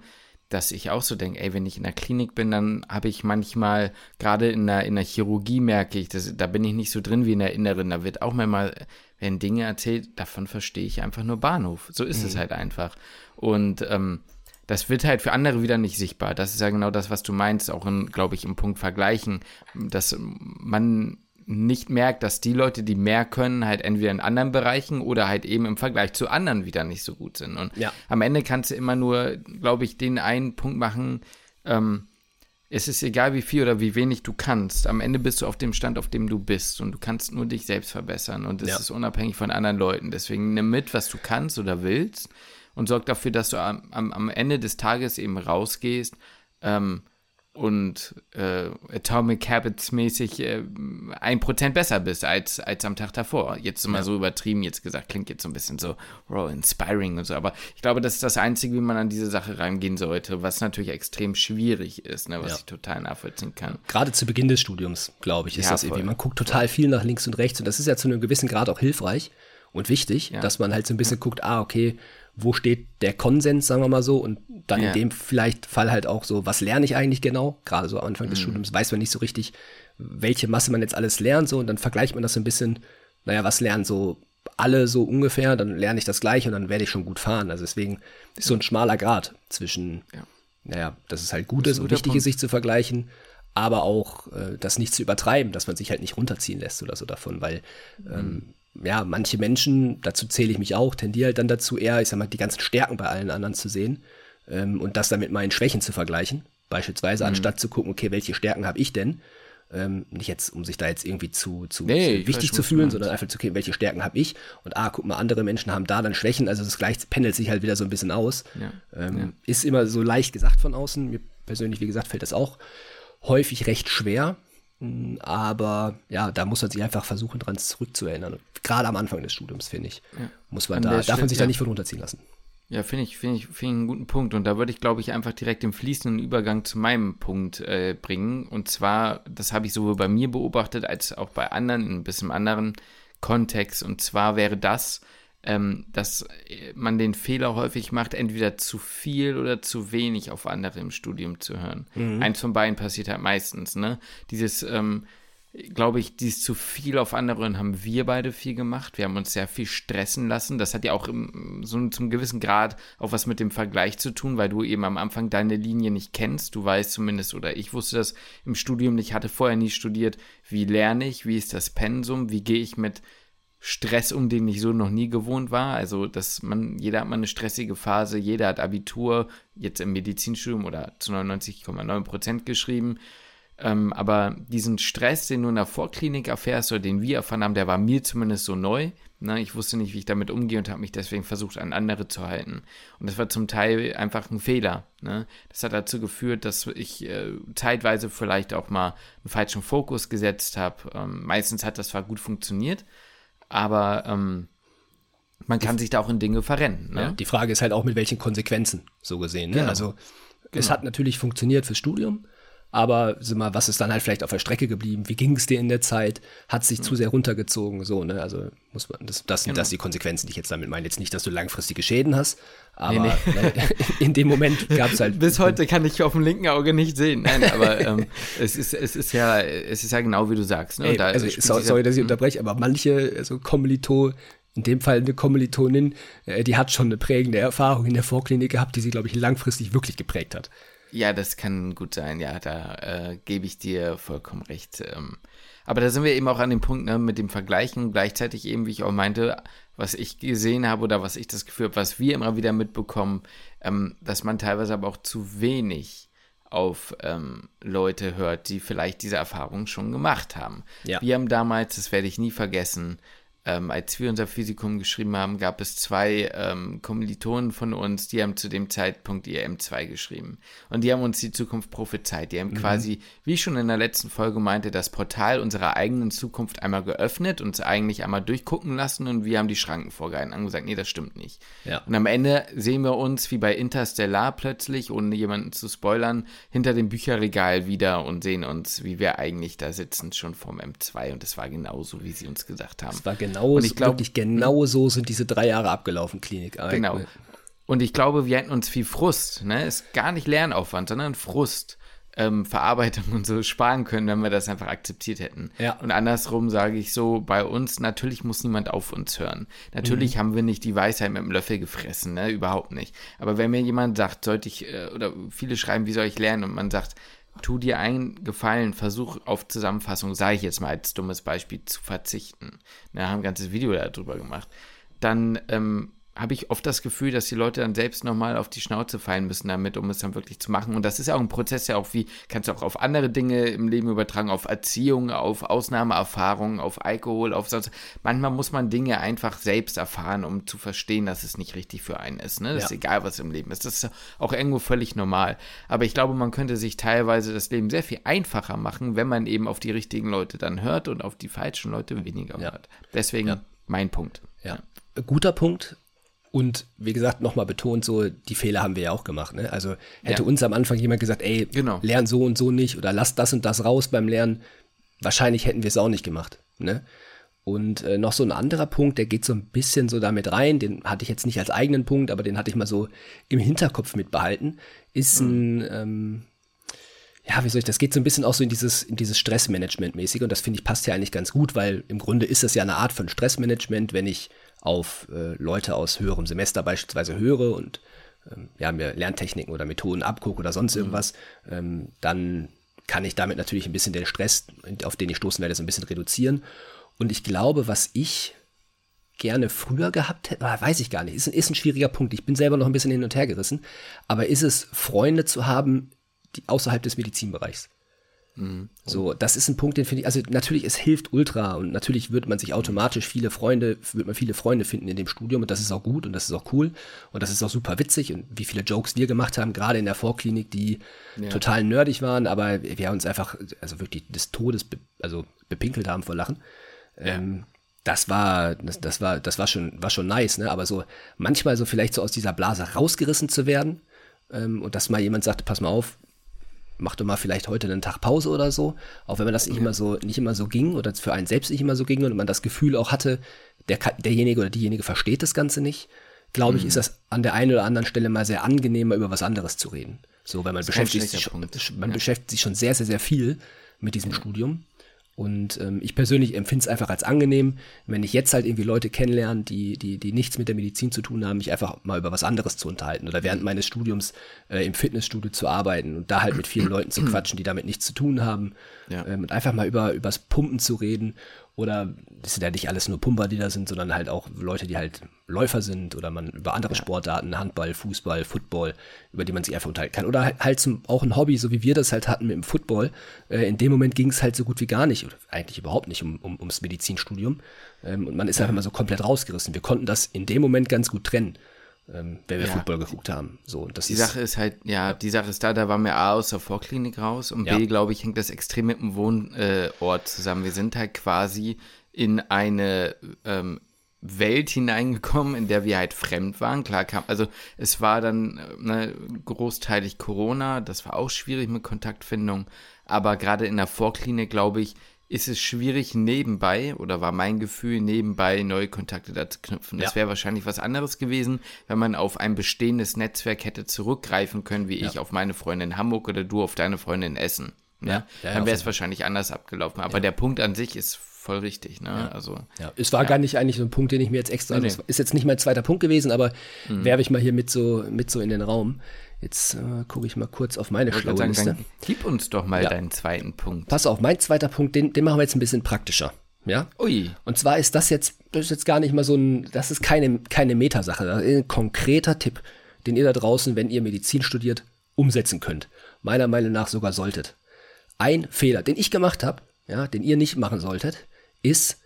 dass ich auch so denke, ey, wenn ich in der Klinik bin, dann habe ich manchmal, gerade in der, in der Chirurgie merke ich, dass, da bin ich nicht so drin wie in der Inneren. Da wird auch manchmal, wenn Dinge erzählt, davon verstehe ich einfach nur Bahnhof. So ist mhm. es halt einfach. Und ähm, das wird halt für andere wieder nicht sichtbar. Das ist ja genau das, was du meinst, auch in, glaube ich, im Punkt Vergleichen, dass man nicht merkt, dass die Leute, die mehr können, halt entweder in anderen Bereichen oder halt eben im Vergleich zu anderen wieder nicht so gut sind. Und ja. am Ende kannst du immer nur, glaube ich, den einen Punkt machen, ähm, es ist egal, wie viel oder wie wenig du kannst. Am Ende bist du auf dem Stand, auf dem du bist. Und du kannst nur dich selbst verbessern. Und es ja. ist unabhängig von anderen Leuten. Deswegen nimm mit, was du kannst oder willst. Und sorg dafür, dass du am, am, am Ende des Tages eben rausgehst ähm, und äh, Atomic Habits mäßig äh, ein Prozent besser bist als, als am Tag davor. Jetzt mal ja. so übertrieben jetzt gesagt, klingt jetzt so ein bisschen so wow, inspiring und so, aber ich glaube, das ist das Einzige, wie man an diese Sache rangehen sollte, was natürlich extrem schwierig ist, ne, was ja. ich total nachvollziehen kann. Gerade zu Beginn des Studiums, glaube ich, ist ja, das voll. irgendwie. Man guckt total viel nach links und rechts und das ist ja zu einem gewissen Grad auch hilfreich und wichtig, dass man halt so ein bisschen guckt, ah, okay, wo steht der Konsens, sagen wir mal so, und dann ja. in dem vielleicht Fall halt auch so, was lerne ich eigentlich genau? Gerade so am Anfang mhm. des Studiums weiß man nicht so richtig, welche Masse man jetzt alles lernt, so, und dann vergleicht man das so ein bisschen, naja, was lernen so alle so ungefähr, dann lerne ich das gleiche und dann werde ich schon gut fahren. Also deswegen ist so ein schmaler Grad zwischen, ja. naja, dass es halt gut ist, ist und wichtig ist, sich zu vergleichen, aber auch äh, das nicht zu übertreiben, dass man sich halt nicht runterziehen lässt oder so davon, weil mhm. ähm, ja, manche Menschen, dazu zähle ich mich auch, tendiere halt dann dazu eher, ich sag mal, die ganzen Stärken bei allen anderen zu sehen ähm, und das dann mit meinen Schwächen zu vergleichen. Beispielsweise, mhm. anstatt zu gucken, okay, welche Stärken habe ich denn? Ähm, nicht jetzt, um sich da jetzt irgendwie zu, zu, nee, zu wichtig zu fühlen, sondern einfach zu gucken, welche Stärken habe ich? Und ah, guck mal, andere Menschen haben da dann Schwächen, also das gleich pendelt sich halt wieder so ein bisschen aus. Ja. Ähm, ja. Ist immer so leicht gesagt von außen. Mir persönlich, wie gesagt, fällt das auch häufig recht schwer. Aber ja, da muss man sich einfach versuchen, dran zurückzuerinnern. Gerade am Anfang des Studiums, finde ich. Ja. Muss man da, darf man sich da nicht von runterziehen lassen. Ja, finde ich, finde ich, finde ich einen guten Punkt. Und da würde ich, glaube ich, einfach direkt den fließenden Übergang zu meinem Punkt äh, bringen. Und zwar, das habe ich sowohl bei mir beobachtet als auch bei anderen, in ein bisschen anderen Kontext. Und zwar wäre das, ähm, dass äh, man den Fehler häufig macht, entweder zu viel oder zu wenig auf andere im Studium zu hören. Mhm. Eins von beiden passiert halt meistens, ne? Dieses, ähm, glaube ich, dies zu viel auf anderen haben wir beide viel gemacht. Wir haben uns sehr viel stressen lassen. Das hat ja auch im, so zum gewissen Grad auch was mit dem Vergleich zu tun, weil du eben am Anfang deine Linie nicht kennst. Du weißt zumindest, oder ich wusste das im Studium nicht, hatte vorher nie studiert, wie lerne ich, wie ist das Pensum, wie gehe ich mit Stress um, den ich so noch nie gewohnt war. Also, dass man, jeder hat mal eine stressige Phase, jeder hat Abitur, jetzt im Medizinstudium oder zu 99,9 Prozent geschrieben. Ähm, aber diesen Stress, den du in der Vorklinik erfährst oder den wir erfahren haben, der war mir zumindest so neu. Ne? Ich wusste nicht, wie ich damit umgehe und habe mich deswegen versucht, an andere zu halten. Und das war zum Teil einfach ein Fehler. Ne? Das hat dazu geführt, dass ich äh, zeitweise vielleicht auch mal einen falschen Fokus gesetzt habe. Ähm, meistens hat das zwar gut funktioniert, aber ähm, man kann sich da auch in Dinge verrennen. Ne? Ja, die Frage ist halt auch, mit welchen Konsequenzen, so gesehen. Ne? Genau. Also, es genau. hat natürlich funktioniert fürs Studium, aber sag mal, was ist dann halt vielleicht auf der Strecke geblieben? Wie ging es dir in der Zeit? Hat sich mhm. zu sehr runtergezogen? So, ne? Also muss man, das, das sind genau. das die Konsequenzen, die ich jetzt damit meine. Jetzt nicht, dass du langfristige Schäden hast, aber nee, nee. Ne, in dem Moment gab es halt. Bis heute kann ich auf dem linken Auge nicht sehen. Nein, aber ähm, es, ist, es, ist ja, es ist ja genau wie du sagst. Ne? Ey, also, sorry, sorry, dass ich unterbreche, aber manche, also Kommilito, in dem Fall eine Kommilitonin, äh, die hat schon eine prägende Erfahrung in der Vorklinik gehabt, die sie, glaube ich, langfristig wirklich geprägt hat. Ja, das kann gut sein, ja, da äh, gebe ich dir vollkommen recht. Ähm, aber da sind wir eben auch an dem Punkt ne, mit dem Vergleichen, gleichzeitig eben, wie ich auch meinte, was ich gesehen habe oder was ich das Gefühl habe, was wir immer wieder mitbekommen, ähm, dass man teilweise aber auch zu wenig auf ähm, Leute hört, die vielleicht diese Erfahrung schon gemacht haben. Ja. Wir haben damals, das werde ich nie vergessen, ähm, als wir unser Physikum geschrieben haben, gab es zwei ähm, Kommilitonen von uns, die haben zu dem Zeitpunkt ihr M2 geschrieben. Und die haben uns die Zukunft prophezeit. Die haben mhm. quasi, wie ich schon in der letzten Folge meinte, das Portal unserer eigenen Zukunft einmal geöffnet, uns eigentlich einmal durchgucken lassen und wir haben die Schranken vorgehalten und gesagt, nee, das stimmt nicht. Ja. Und am Ende sehen wir uns wie bei Interstellar plötzlich, ohne jemanden zu spoilern, hinter dem Bücherregal wieder und sehen uns, wie wir eigentlich da sitzen, schon vom M2. Und es war genauso, wie sie uns gesagt haben. Es war genau genau, und ich glaub, wirklich genau so sind diese drei Jahre abgelaufen, Klinik. Genau. Und ich glaube, wir hätten uns viel Frust, ne? Ist gar nicht Lernaufwand, sondern Frust, ähm, Verarbeitung und so sparen können, wenn wir das einfach akzeptiert hätten. Ja. Und andersrum sage ich so, bei uns, natürlich muss niemand auf uns hören. Natürlich mhm. haben wir nicht die Weisheit mit dem Löffel gefressen, ne? Überhaupt nicht. Aber wenn mir jemand sagt, sollte ich, äh, oder viele schreiben, wie soll ich lernen? Und man sagt, tu dir einen Gefallen, versuch auf Zusammenfassung, sage ich jetzt mal als dummes Beispiel, zu verzichten. Wir haben ein ganzes Video darüber gemacht. Dann ähm, habe ich oft das Gefühl, dass die Leute dann selbst nochmal auf die Schnauze fallen müssen damit, um es dann wirklich zu machen. Und das ist ja auch ein Prozess, ja auch wie, kannst du auch auf andere Dinge im Leben übertragen, auf Erziehung, auf Ausnahmeerfahrungen, auf Alkohol, auf sonst. Manchmal muss man Dinge einfach selbst erfahren, um zu verstehen, dass es nicht richtig für einen ist. Ne? Das ja. ist egal, was im Leben ist. Das ist auch irgendwo völlig normal. Aber ich glaube, man könnte sich teilweise das Leben sehr viel einfacher machen, wenn man eben auf die richtigen Leute dann hört und auf die falschen Leute weniger ja. hört. Deswegen ja. mein Punkt. Ja. Guter Punkt. Und wie gesagt, nochmal betont, so, die Fehler haben wir ja auch gemacht. Ne? Also hätte ja. uns am Anfang jemand gesagt, ey, genau. lern so und so nicht oder lass das und das raus beim Lernen, wahrscheinlich hätten wir es auch nicht gemacht. Ne? Und äh, noch so ein anderer Punkt, der geht so ein bisschen so damit rein, den hatte ich jetzt nicht als eigenen Punkt, aber den hatte ich mal so im Hinterkopf mitbehalten, ist mhm. ein, ähm, ja, wie soll ich, das geht so ein bisschen auch so in dieses, in dieses Stressmanagement-mäßige und das finde ich passt ja eigentlich ganz gut, weil im Grunde ist das ja eine Art von Stressmanagement, wenn ich auf äh, Leute aus höherem Semester beispielsweise höre und ähm, ja, mir Lerntechniken oder Methoden abgucke oder sonst mhm. irgendwas, ähm, dann kann ich damit natürlich ein bisschen den Stress, auf den ich stoßen werde, so ein bisschen reduzieren. Und ich glaube, was ich gerne früher gehabt hätte, weiß ich gar nicht, ist, ist ein schwieriger Punkt. Ich bin selber noch ein bisschen hin und her gerissen. Aber ist es, Freunde zu haben, die außerhalb des Medizinbereichs? Mhm. So, das ist ein Punkt, den finde ich, also natürlich, es hilft ultra und natürlich wird man sich automatisch viele Freunde, wird man viele Freunde finden in dem Studium und das ist auch gut und das ist auch cool und das ist auch super witzig und wie viele Jokes wir gemacht haben, gerade in der Vorklinik, die ja. total nerdig waren, aber wir uns einfach, also wirklich des Todes, be, also bepinkelt haben vor Lachen. Ja. Ähm, das war, das, das, war, das war schon, war schon nice, ne? Aber so manchmal so vielleicht so aus dieser Blase rausgerissen zu werden ähm, und dass mal jemand sagte, pass mal auf, mach doch mal vielleicht heute einen Tag Pause oder so, auch wenn man das nicht ja. immer so, nicht immer so ging oder für einen selbst nicht immer so ging und man das Gefühl auch hatte, der, derjenige oder diejenige versteht das Ganze nicht, glaube ich, mhm. ist das an der einen oder anderen Stelle mal sehr angenehmer, über was anderes zu reden. So, weil man beschäftigt sich schon, man ja. beschäftigt sich schon sehr, sehr, sehr viel mit diesem ja. Studium. Und ähm, ich persönlich empfinde es einfach als angenehm, wenn ich jetzt halt irgendwie Leute kennenlerne, die, die, die nichts mit der Medizin zu tun haben, mich einfach mal über was anderes zu unterhalten oder während meines Studiums äh, im Fitnessstudio zu arbeiten und da halt mit vielen Leuten zu quatschen, die damit nichts zu tun haben. Ja. Ähm, und einfach mal über übers Pumpen zu reden oder das sind ja nicht alles nur Pumper, die da sind, sondern halt auch Leute, die halt Läufer sind oder man über andere. Sportarten, Handball, Fußball, Football, über die man sich einfach unterhalten kann. Oder halt, zum, auch ein Hobby, so wie wir das halt hatten mit dem Football. Äh, in dem Moment ging es halt so gut wie gar nicht, oder eigentlich überhaupt nicht um, um, ums Medizinstudium. Ähm, und man ist einfach mal so komplett rausgerissen. Wir konnten das in dem Moment ganz gut trennen ähm, wenn wir ja. Football geguckt haben. So, und das die ist, Sache ist halt, ja, die Sache ist da, da waren wir A aus der Vorklinik raus und ja. B, glaube ich, hängt das extrem mit dem Wohnort zusammen. Wir sind halt quasi in eine ähm, Welt hineingekommen, in der wir halt fremd waren. Klar kam, also es war dann ne, großteilig Corona, das war auch schwierig mit Kontaktfindung, aber gerade in der Vorklinik, glaube ich, ist es schwierig nebenbei, oder war mein Gefühl, nebenbei neue Kontakte da zu knüpfen. Das ja. wäre wahrscheinlich was anderes gewesen, wenn man auf ein bestehendes Netzwerk hätte zurückgreifen können, wie ja. ich auf meine Freundin in Hamburg oder du auf deine Freundin in Essen. Ne? Ja, dann wäre es wahrscheinlich anders abgelaufen. Aber der Punkt an sich ist voll richtig. Ne? Ja. Also, ja. Es war ja. gar nicht eigentlich so ein Punkt, den ich mir jetzt extra. Nee, nee. Ist jetzt nicht mein zweiter Punkt gewesen, aber mhm. werfe ich mal hier mit so, mit so in den Raum. Jetzt äh, gucke ich mal kurz auf meine schlaue sagen, Liste. gib uns doch mal ja. deinen zweiten Punkt. Pass auf, mein zweiter Punkt, den, den machen wir jetzt ein bisschen praktischer. Ja? Ui. Und zwar ist das jetzt, das ist jetzt gar nicht mal so ein, das ist keine, keine Metasache, das ist ein konkreter Tipp, den ihr da draußen, wenn ihr Medizin studiert, umsetzen könnt. Meiner Meinung nach sogar solltet. Ein Fehler, den ich gemacht habe, ja, den ihr nicht machen solltet, ist,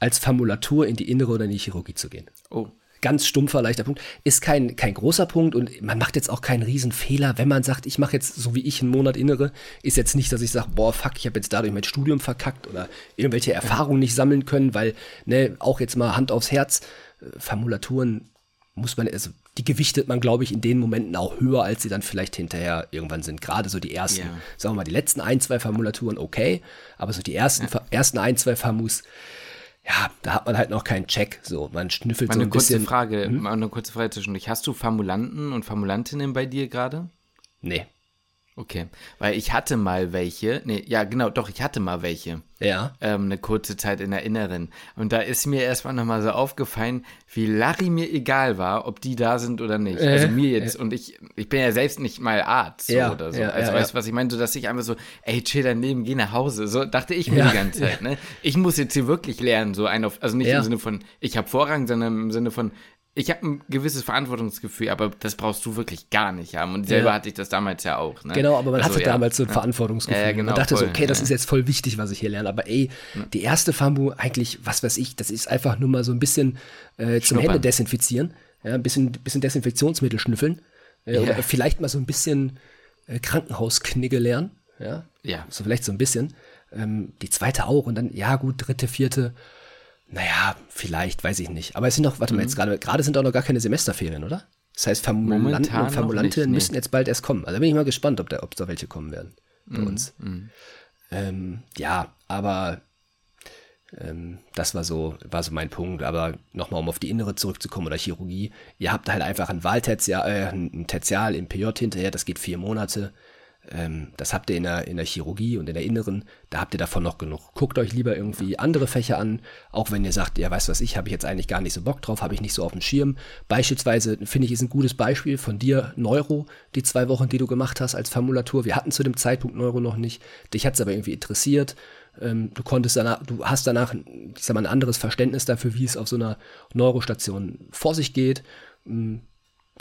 als Formulatur in die innere oder in die Chirurgie zu gehen. Oh. Ganz stumpfer, leichter Punkt. Ist kein, kein großer Punkt und man macht jetzt auch keinen Riesenfehler, wenn man sagt, ich mache jetzt so wie ich einen Monat innere. Ist jetzt nicht, dass ich sage, boah, fuck, ich habe jetzt dadurch mein Studium verkackt oder irgendwelche Erfahrungen nicht sammeln können, weil, ne, auch jetzt mal Hand aufs Herz, äh, Formulaturen muss man, also die gewichtet man, glaube ich, in den Momenten auch höher, als sie dann vielleicht hinterher irgendwann sind. Gerade so die ersten, yeah. sagen wir mal, die letzten ein, zwei Formulaturen okay, aber so die ersten, ja. ersten ein, zwei Famus, ja, da hat man halt noch keinen Check. So, man schnüffelt mal so ein kurze bisschen. Frage, hm? mal eine kurze Frage zwischendurch. Hast du Formulanten und Formulantinnen bei dir gerade? Nee. Okay, weil ich hatte mal welche, nee, ja genau, doch, ich hatte mal welche. Ja. Ähm, eine kurze Zeit in der Inneren. Und da ist mir erstmal nochmal so aufgefallen, wie Larry mir egal war, ob die da sind oder nicht. Äh, also mir jetzt, äh. und ich, ich bin ja selbst nicht mal Arzt so ja, oder so. Ja, also ja, weißt du, was ich meine? So, dass ich einfach so, ey, chill daneben, geh nach Hause. So dachte ich mir die ganze Zeit, ne? Ich muss jetzt hier wirklich lernen, so ein auf, also nicht im Sinne von, ich habe Vorrang, sondern im Sinne von, ich habe ein gewisses Verantwortungsgefühl, aber das brauchst du wirklich gar nicht haben. Und selber ja. hatte ich das damals ja auch. Ne? Genau, aber man also, hatte ja, damals so ein Verantwortungsgefühl. Ja, genau, man dachte voll, so, okay, das ist jetzt voll wichtig, was ich hier lerne. Aber ey, die erste Famu, eigentlich, was weiß ich, das ist einfach nur mal so ein bisschen äh, zum Hände desinfizieren. Ja, ein bisschen, bisschen Desinfektionsmittel schnüffeln. Äh, oder vielleicht mal so ein bisschen äh, Krankenhausknigge lernen. Ja, ja. So vielleicht so ein bisschen. Ähm, die zweite auch. Und dann, ja gut, dritte, vierte naja, vielleicht, weiß ich nicht. Aber es sind noch, warte mal, jetzt mhm. gerade, gerade sind auch noch gar keine Semesterferien, oder? Das heißt, Formulanten Momentan und Formulantinnen nee. müssen jetzt bald erst kommen. Also da bin ich mal gespannt, ob da, ob da welche kommen werden bei mhm. uns. Mhm. Ähm, ja, aber ähm, das war so, war so mein Punkt. Aber nochmal, um auf die Innere zurückzukommen oder Chirurgie, ihr habt halt einfach ein Wahltertial, äh, ein Tertial im PJ hinterher, das geht vier Monate. Ähm, das habt ihr in der, in der Chirurgie und in der Inneren, da habt ihr davon noch genug. Guckt euch lieber irgendwie andere Fächer an, auch wenn ihr sagt, ja, weißt was ich, habe ich jetzt eigentlich gar nicht so Bock drauf, habe ich nicht so auf dem Schirm. Beispielsweise, finde ich, ist ein gutes Beispiel von dir, Neuro, die zwei Wochen, die du gemacht hast als Formulatur. Wir hatten zu dem Zeitpunkt Neuro noch nicht. Dich hat es aber irgendwie interessiert. Ähm, du konntest danach, du hast danach, ich sag mal, ein anderes Verständnis dafür, wie es auf so einer Neurostation vor sich geht. Ähm,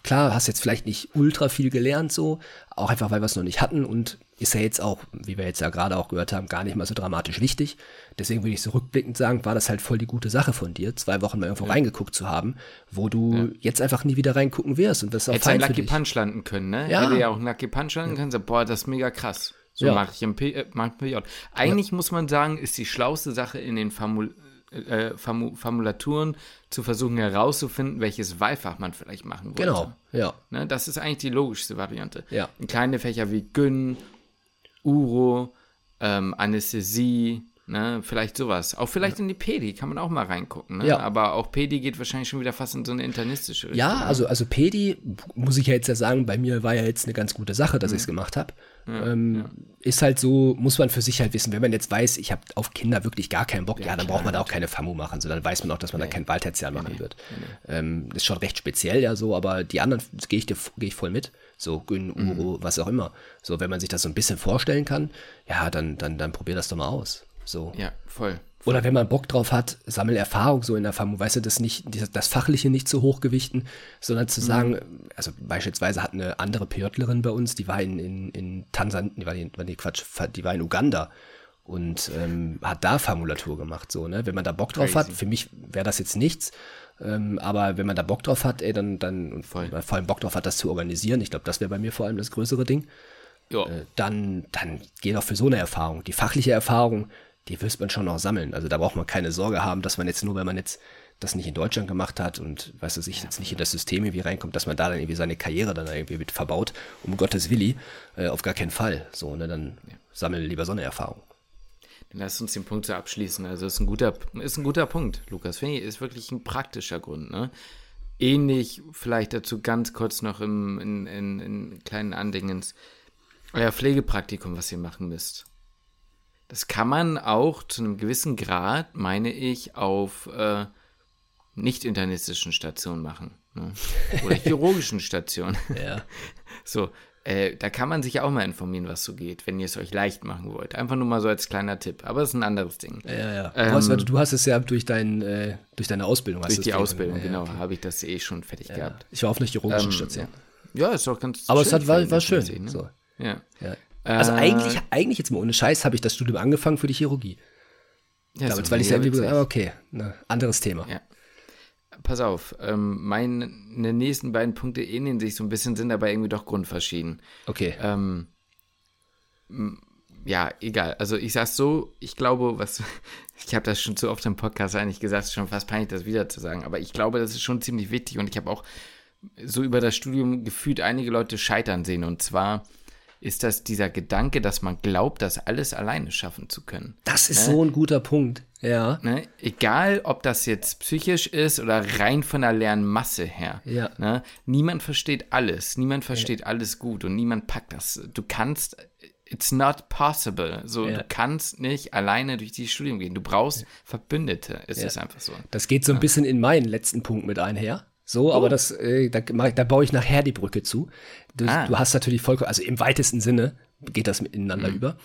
klar, hast jetzt vielleicht nicht ultra viel gelernt, so, auch einfach, weil wir es noch nicht hatten und ist ja jetzt auch, wie wir jetzt ja gerade auch gehört haben, gar nicht mal so dramatisch wichtig. Deswegen würde ich so rückblickend sagen, war das halt voll die gute Sache von dir, zwei Wochen mal irgendwo ja. reingeguckt zu haben, wo du ja. jetzt einfach nie wieder reingucken wirst und das ist auch fein ein Lucky Punch landen können, ne? Ja. Hätte ja auch einen Lucky Punch landen können, so, boah, das ist mega krass. So ja. mache ich im P äh, PJ. Eigentlich muss man sagen, ist die schlauste Sache in den Formul äh, Formulaturen zu versuchen herauszufinden, welches Wahlfach man vielleicht machen wollte. Genau, ja. Ne, das ist eigentlich die logischste Variante. Ja. In kleine Fächer wie Gyn, Uro, ähm, Anästhesie, Ne, vielleicht sowas. Auch vielleicht ja. in die Pedi kann man auch mal reingucken. Ne? Ja. Aber auch Pedi geht wahrscheinlich schon wieder fast in so eine internistische Richtung. Ja, ne? also, also Pedi, muss ich ja jetzt ja sagen, bei mir war ja jetzt eine ganz gute Sache, dass mhm. ich es gemacht habe. Ja, ähm, ja. Ist halt so, muss man für sich halt wissen, wenn man jetzt weiß, ich habe auf Kinder wirklich gar keinen Bock, ja, ja dann klar, braucht man da auch keine FAMU machen, so dann weiß man auch, dass man nee. da kein Wahltertial machen nee, wird. Ähm, ist schon recht speziell ja so, aber die anderen gehe ich, geh ich voll mit. So Gün, Uro, mhm. was auch immer. So, wenn man sich das so ein bisschen vorstellen kann, ja, dann, dann, dann probier das doch mal aus. So. Ja, voll. Oder wenn man Bock drauf hat, sammel Erfahrung so in der FAMU, weißt du, das nicht, das Fachliche nicht zu hoch gewichten, sondern zu mhm. sagen, also beispielsweise hat eine andere PJlerin bei uns, die war in, in, in Tansania, die war, in, die, Quatsch, die war in Uganda und ähm, hat da Formulatur gemacht, so, ne? Wenn man da Bock drauf Crazy. hat, für mich wäre das jetzt nichts, ähm, aber wenn man da Bock drauf hat, ey, dann, dann und vor allem Bock drauf hat, das zu organisieren, ich glaube, das wäre bei mir vor allem das größere Ding. Äh, dann, dann geh doch für so eine Erfahrung. Die fachliche Erfahrung, die wirst man schon noch sammeln. Also da braucht man keine Sorge haben, dass man jetzt nur, wenn man jetzt das nicht in Deutschland gemacht hat und weiß du sich jetzt nicht in das System irgendwie reinkommt, dass man da dann irgendwie seine Karriere dann irgendwie mit verbaut, um Gottes Willi, äh, auf gar keinen Fall. So, ne, dann ja. sammel lieber so eine Erfahrung. Dann lass uns den Punkt so abschließen. Also ist ein guter, ist ein guter Punkt, Lukas. Finde ich, ist wirklich ein praktischer Grund, ne? Ähnlich vielleicht dazu ganz kurz noch im, in, in, in kleinen Andingens. Euer Pflegepraktikum, was ihr machen müsst. Das kann man auch zu einem gewissen Grad, meine ich, auf äh, nicht-internistischen Stationen machen. Ne? Oder chirurgischen Stationen. Ja. So, äh, da kann man sich auch mal informieren, was so geht, wenn ihr es euch leicht machen wollt. Einfach nur mal so als kleiner Tipp. Aber das ist ein anderes Ding. Ja, ja. Ähm, du, hast, du, hast, es ja durch, dein, äh, durch deine Ausbildung. Durch die Ausbildung, ja, genau. Okay. Habe ich das eh schon fertig gehabt. Ich war auf einer chirurgischen ähm, Station. Ja. ist auch ganz Aber es hat, war, war schön. Sehen, ne? so. Ja. ja. Also äh, eigentlich, eigentlich jetzt mal ohne Scheiß habe ich das Studium angefangen für die Chirurgie. Ja, Damals, so weil ich ja irgendwie, ah, okay, ne, anderes Thema. Ja. Pass auf, ähm, meine nächsten beiden Punkte ähneln sich so ein bisschen, sind aber irgendwie doch grundverschieden. Okay. Ähm, ja, egal. Also ich sag's so, ich glaube, was, ich habe das schon zu oft im Podcast eigentlich gesagt, es ist schon fast peinlich, das wieder zu sagen, aber ich glaube, das ist schon ziemlich wichtig und ich habe auch so über das Studium gefühlt einige Leute scheitern sehen und zwar ist das dieser Gedanke, dass man glaubt, das alles alleine schaffen zu können. Das ist ne? so ein guter Punkt, ja. Ne? Egal, ob das jetzt psychisch ist oder rein von der Lernmasse her. Ja. Ne? Niemand versteht alles, niemand versteht ja. alles gut und niemand packt das. Du kannst, it's not possible. So, ja. du kannst nicht alleine durch dieses Studium gehen. Du brauchst ja. Verbündete. Es ist einfach so. Das geht so ein bisschen in meinen letzten Punkt mit einher. So, oh. aber das, äh, da, da baue ich nachher die Brücke zu. Du, ah. du hast natürlich vollkommen, also im weitesten Sinne geht das miteinander mhm. über.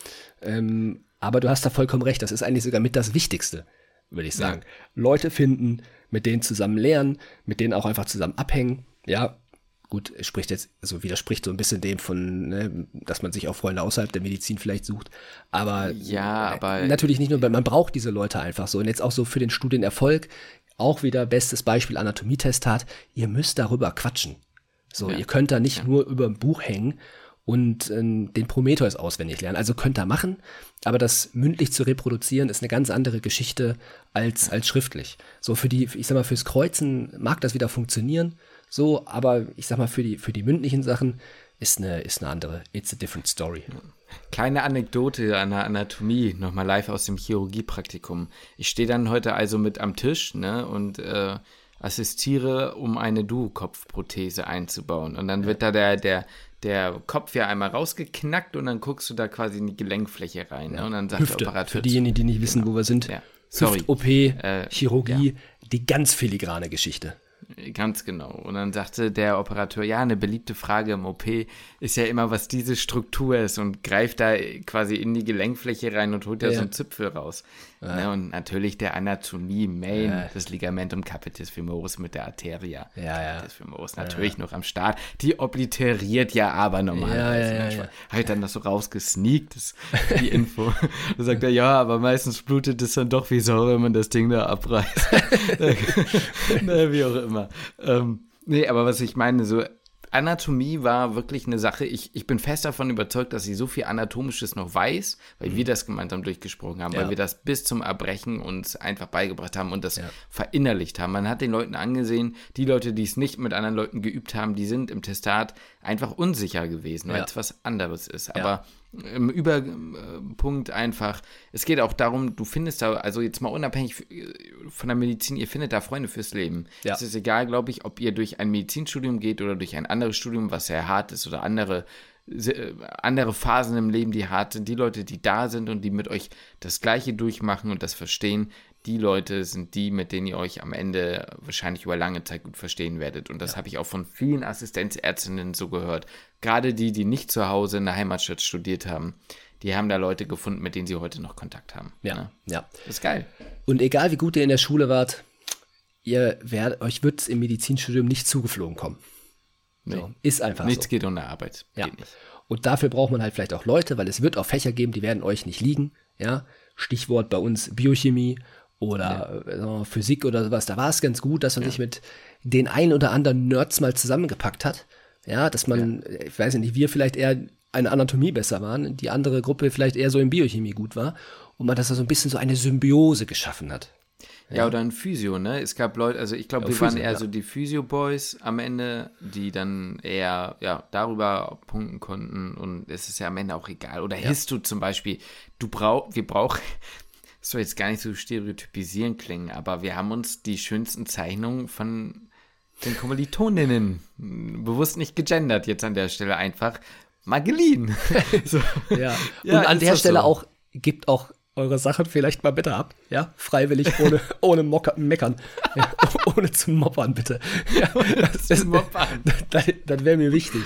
Ähm, aber du hast da vollkommen recht. Das ist eigentlich sogar mit das Wichtigste, würde ich sagen. Ja. Leute finden, mit denen zusammen lernen, mit denen auch einfach zusammen abhängen. Ja, gut, spricht jetzt, also widerspricht so ein bisschen dem von, ne, dass man sich auch Freunde außerhalb der Medizin vielleicht sucht. Aber ja, aber natürlich nicht nur, man braucht diese Leute einfach so. Und jetzt auch so für den Studienerfolg, auch wieder bestes Beispiel Anatomietestat, ihr müsst darüber quatschen. So, ja. ihr könnt da nicht ja. nur über ein Buch hängen und äh, den Prometheus auswendig lernen. Also könnt ihr machen, aber das mündlich zu reproduzieren ist eine ganz andere Geschichte als, als schriftlich. So für die, ich sag mal, fürs Kreuzen mag das wieder funktionieren, so, aber ich sag mal, für die, für die mündlichen Sachen ist eine, ist eine andere, it's a different story. Kleine Anekdote an der Anatomie, nochmal live aus dem Chirurgiepraktikum. Ich stehe dann heute also mit am Tisch, ne, und äh, assistiere, um eine Duo-Kopfprothese einzubauen. Und dann wird da der, der, der Kopf ja einmal rausgeknackt und dann guckst du da quasi in die Gelenkfläche rein. Ne? Und dann sagt Hüfte, der Operateur. Für diejenigen, die nicht wissen, genau. wo wir sind. Ja. Sorry. OP, äh, Chirurgie, ja. die ganz filigrane Geschichte. Ganz genau. Und dann sagte der Operateur, ja, eine beliebte Frage im OP ist ja immer, was diese Struktur ist und greift da quasi in die Gelenkfläche rein und holt da ja. so einen Zipfel raus. Ja. Ne, und natürlich der Anatomie Main, ja. das Ligamentum capitis femoris mit der Arteria ja, ja. capitis femoris natürlich noch am Start. Die obliteriert ja aber normalerweise. Ja, ja, ja, Halt dann das so rausgesneakt, das, die Info. da sagt er, ja, aber meistens blutet es dann doch wie Sau, wenn man das Ding da abreißt. wie auch immer. Ähm, nee, aber was ich meine, so Anatomie war wirklich eine Sache. Ich, ich bin fest davon überzeugt, dass sie so viel Anatomisches noch weiß, weil mhm. wir das gemeinsam durchgesprochen haben, ja. weil wir das bis zum Erbrechen uns einfach beigebracht haben und das ja. verinnerlicht haben. Man hat den Leuten angesehen, die Leute, die es nicht mit anderen Leuten geübt haben, die sind im Testat einfach unsicher gewesen, weil ja. es was anderes ist. Aber im Überpunkt einfach, es geht auch darum, du findest da, also jetzt mal unabhängig von der Medizin, ihr findet da Freunde fürs Leben. Ja. Es ist egal, glaube ich, ob ihr durch ein Medizinstudium geht oder durch ein anderes Studium, was sehr hart ist oder andere andere Phasen im Leben, die hart sind, die Leute, die da sind und die mit euch das Gleiche durchmachen und das verstehen, die Leute sind die, mit denen ihr euch am Ende wahrscheinlich über lange Zeit gut verstehen werdet. Und das ja. habe ich auch von vielen Assistenzärztinnen so gehört. Gerade die, die nicht zu Hause in der Heimatstadt studiert haben, die haben da Leute gefunden, mit denen sie heute noch Kontakt haben. Ja, ja. ja. Das ist geil. Und egal wie gut ihr in der Schule wart, ihr werdet, euch wird es im Medizinstudium nicht zugeflogen kommen. Nee. So, ist einfach Nichts so. geht ohne Arbeit. Ja. Und dafür braucht man halt vielleicht auch Leute, weil es wird auch Fächer geben, die werden euch nicht liegen. Ja, Stichwort bei uns Biochemie oder ja. äh, Physik oder sowas. Da war es ganz gut, dass man ja. sich mit den ein oder anderen Nerds mal zusammengepackt hat. Ja, dass man, ja. ich weiß nicht, wir vielleicht eher eine Anatomie besser waren, die andere Gruppe vielleicht eher so in Biochemie gut war und man das da so ein bisschen so eine Symbiose geschaffen hat. Ja, oder ein Physio, ne? Es gab Leute, also ich glaube, wir Physio, waren eher ja. so die Physio-Boys am Ende, die dann eher, ja, darüber punkten konnten und es ist ja am Ende auch egal. Oder ja. Histo zum Beispiel, du brauch, wir brauchen, das soll jetzt gar nicht so stereotypisieren klingen, aber wir haben uns die schönsten Zeichnungen von den Kommilitoninnen, bewusst nicht gegendert jetzt an der Stelle einfach, mal geliehen. so. ja. Und ja, an der Stelle so. auch, gibt auch eure Sachen vielleicht mal bitte ab. Ja, freiwillig, ohne, ohne Mocker, meckern. Ja, ohne zu moppern, bitte. Ja, das, das, das, das wäre mir wichtig.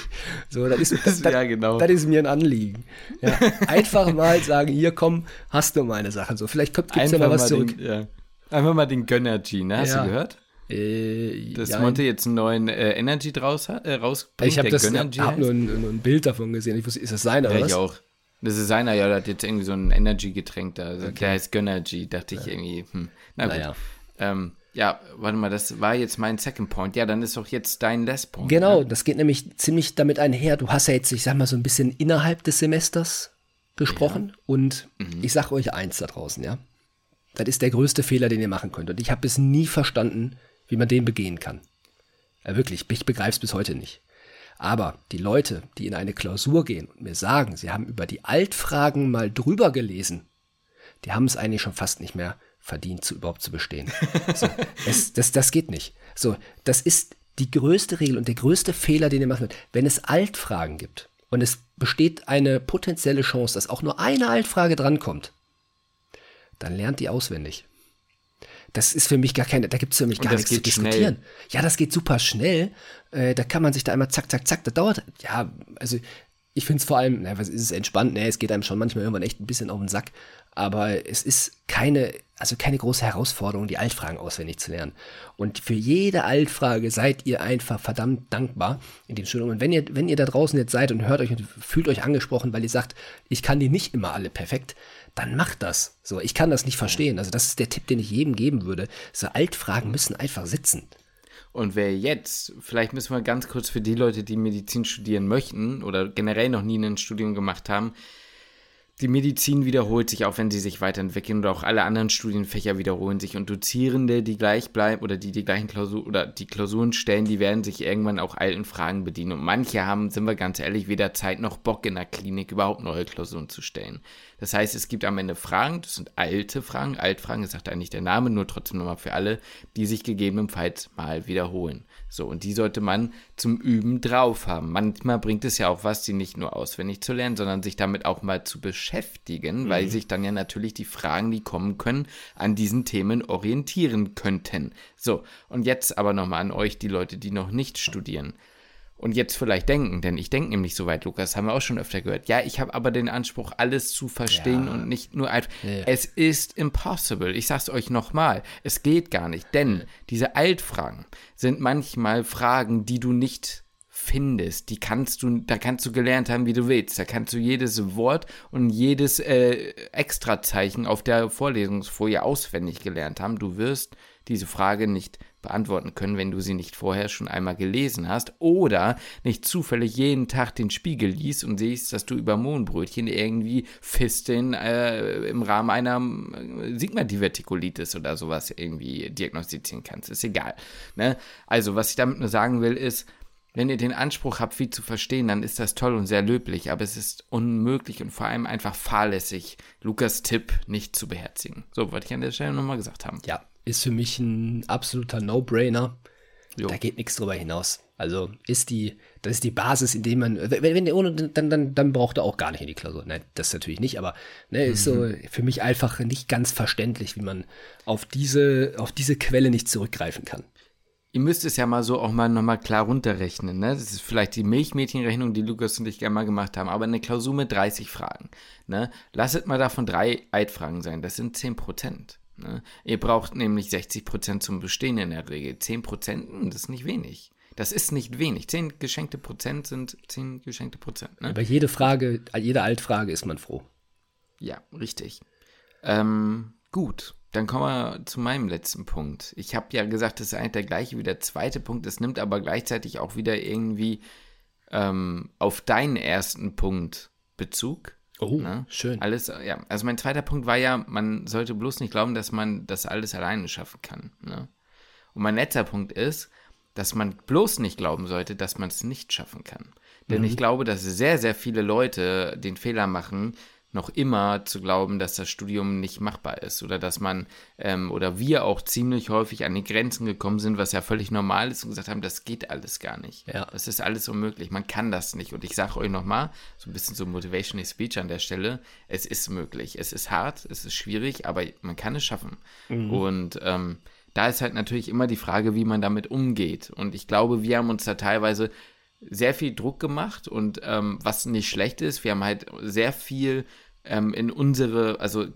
So, das ist, das, ja, genau. das ist mir ein Anliegen. Ja, einfach mal sagen, hier komm, hast du meine Sachen. So, vielleicht gibt es ja mal was zurück. Den, ja. Einfach mal den Gönnergy, ne? Hast du gehört? Äh, Dass ja, Monte jetzt einen neuen äh, Energy draus, äh, rausbringt. Ich habe hab nur, ein, nur ein Bild davon gesehen. Ich wusste, ist das seiner ja, oder was? Ich auch. Das ist seiner, ja, der hat jetzt irgendwie so ein Energy-Getränk da. Also okay. Der heißt Gönnergy, dachte ich ja. irgendwie. Hm. Na gut. Naja. Ähm, ja, warte mal, das war jetzt mein Second Point. Ja, dann ist doch jetzt dein Last Point. Genau, ne? das geht nämlich ziemlich damit einher. Du hast ja jetzt, ich sag mal, so ein bisschen innerhalb des Semesters gesprochen. Ja. Und mhm. ich sag euch eins da draußen, ja. Das ist der größte Fehler, den ihr machen könnt. Und ich habe es nie verstanden, wie man den begehen kann. Ja, wirklich, ich begreife es bis heute nicht. Aber die Leute, die in eine Klausur gehen und mir sagen, sie haben über die Altfragen mal drüber gelesen, die haben es eigentlich schon fast nicht mehr verdient, zu, überhaupt zu bestehen. So, es, das, das geht nicht. So, das ist die größte Regel und der größte Fehler, den ihr machen könnt. Wenn es Altfragen gibt und es besteht eine potenzielle Chance, dass auch nur eine Altfrage drankommt, dann lernt die auswendig. Das ist für mich gar keine, da gibt es für mich gar nichts zu diskutieren. Schnell. Ja, das geht super schnell. Äh, da kann man sich da einmal zack, zack, zack, das dauert, ja, also ich finde es vor allem, na, was ist es entspannt, ne, es geht einem schon manchmal irgendwann echt ein bisschen auf den Sack, aber es ist keine, also keine große Herausforderung, die Altfragen auswendig zu lernen. Und für jede Altfrage seid ihr einfach verdammt dankbar in dem Studium. Und wenn ihr, wenn ihr da draußen jetzt seid und hört euch und fühlt euch angesprochen, weil ihr sagt, ich kann die nicht immer alle perfekt, dann macht das. So, ich kann das nicht verstehen. Also, das ist der Tipp, den ich jedem geben würde. So Altfragen müssen einfach sitzen. Und wer jetzt, vielleicht müssen wir ganz kurz für die Leute, die Medizin studieren möchten oder generell noch nie ein Studium gemacht haben, die Medizin wiederholt sich, auch wenn sie sich weiterentwickeln oder auch alle anderen Studienfächer wiederholen sich und Dozierende, die gleich bleiben oder die die gleichen Klausuren oder die Klausuren stellen, die werden sich irgendwann auch alten Fragen bedienen. Und manche haben, sind wir ganz ehrlich, weder Zeit noch Bock in der Klinik überhaupt neue Klausuren zu stellen. Das heißt, es gibt am Ende Fragen, das sind alte Fragen, Altfragen, das sagt eigentlich der Name, nur trotzdem nochmal für alle, die sich gegebenenfalls mal wiederholen. So, und die sollte man zum Üben drauf haben. Manchmal bringt es ja auch was, die nicht nur auswendig zu lernen, sondern sich damit auch mal zu beschäftigen, mhm. weil sich dann ja natürlich die Fragen, die kommen können, an diesen Themen orientieren könnten. So, und jetzt aber nochmal an euch, die Leute, die noch nicht studieren und jetzt vielleicht denken, denn ich denke nämlich so weit, Lukas, haben wir auch schon öfter gehört. Ja, ich habe aber den Anspruch, alles zu verstehen ja. und nicht nur einfach. Ja. Es ist impossible. Ich sag's euch nochmal. Es geht gar nicht, denn diese Altfragen sind manchmal Fragen, die du nicht findest, die kannst du, da kannst du gelernt haben, wie du willst. Da kannst du jedes Wort und jedes äh, Extrazeichen auf der Vorlesungsfolie auswendig gelernt haben. Du wirst diese Frage nicht beantworten können, wenn du sie nicht vorher schon einmal gelesen hast oder nicht zufällig jeden Tag den Spiegel liest und siehst, dass du über Mohnbrötchen irgendwie Fisteln äh, im Rahmen einer äh, Sigma-Divertikulitis oder sowas irgendwie diagnostizieren kannst. Ist egal. Ne? Also, was ich damit nur sagen will, ist, wenn ihr den Anspruch habt, viel zu verstehen, dann ist das toll und sehr löblich, aber es ist unmöglich und vor allem einfach fahrlässig, Lukas Tipp nicht zu beherzigen. So wollte ich an der Stelle nochmal gesagt haben. Ja, ist für mich ein absoluter No-Brainer. Da geht nichts drüber hinaus. Also ist die, das ist die Basis, in dem man, wenn, wenn ohne, dann, dann, dann braucht er auch gar nicht in die Klausur. Nein, das natürlich nicht, aber ne, ist so mhm. für mich einfach nicht ganz verständlich, wie man auf diese, auf diese Quelle nicht zurückgreifen kann. Ihr müsst es ja mal so auch mal nochmal klar runterrechnen. Ne? Das ist vielleicht die Milchmädchenrechnung, die Lukas und ich gerne mal gemacht haben, aber eine Klausur mit 30 Fragen. Ne? Lasset mal davon drei Eidfragen sein, das sind 10 Prozent. Ne? Ihr braucht nämlich 60 Prozent zum Bestehen in der Regel. 10 Prozent, hm, das ist nicht wenig. Das ist nicht wenig. 10 geschenkte Prozent sind 10 geschenkte Prozent. Ne? Über jede Frage, jede Altfrage ist man froh. Ja, richtig. Ähm, gut. Dann kommen wir zu meinem letzten Punkt. Ich habe ja gesagt, das ist eigentlich der gleiche wie der zweite Punkt. Es nimmt aber gleichzeitig auch wieder irgendwie ähm, auf deinen ersten Punkt Bezug. Oh, ne? schön. Alles, ja. Also mein zweiter Punkt war ja, man sollte bloß nicht glauben, dass man das alles alleine schaffen kann. Ne? Und mein letzter Punkt ist, dass man bloß nicht glauben sollte, dass man es nicht schaffen kann. Denn mhm. ich glaube, dass sehr, sehr viele Leute den Fehler machen, noch immer zu glauben, dass das Studium nicht machbar ist oder dass man ähm, oder wir auch ziemlich häufig an die Grenzen gekommen sind, was ja völlig normal ist und gesagt haben, das geht alles gar nicht. Ja. Das ist alles unmöglich, man kann das nicht. Und ich sage euch nochmal, so ein bisschen so Motivational Speech an der Stelle, es ist möglich. Es ist hart, es ist schwierig, aber man kann es schaffen. Mhm. Und ähm, da ist halt natürlich immer die Frage, wie man damit umgeht. Und ich glaube, wir haben uns da teilweise sehr viel Druck gemacht und ähm, was nicht schlecht ist, wir haben halt sehr viel ähm, in unsere, also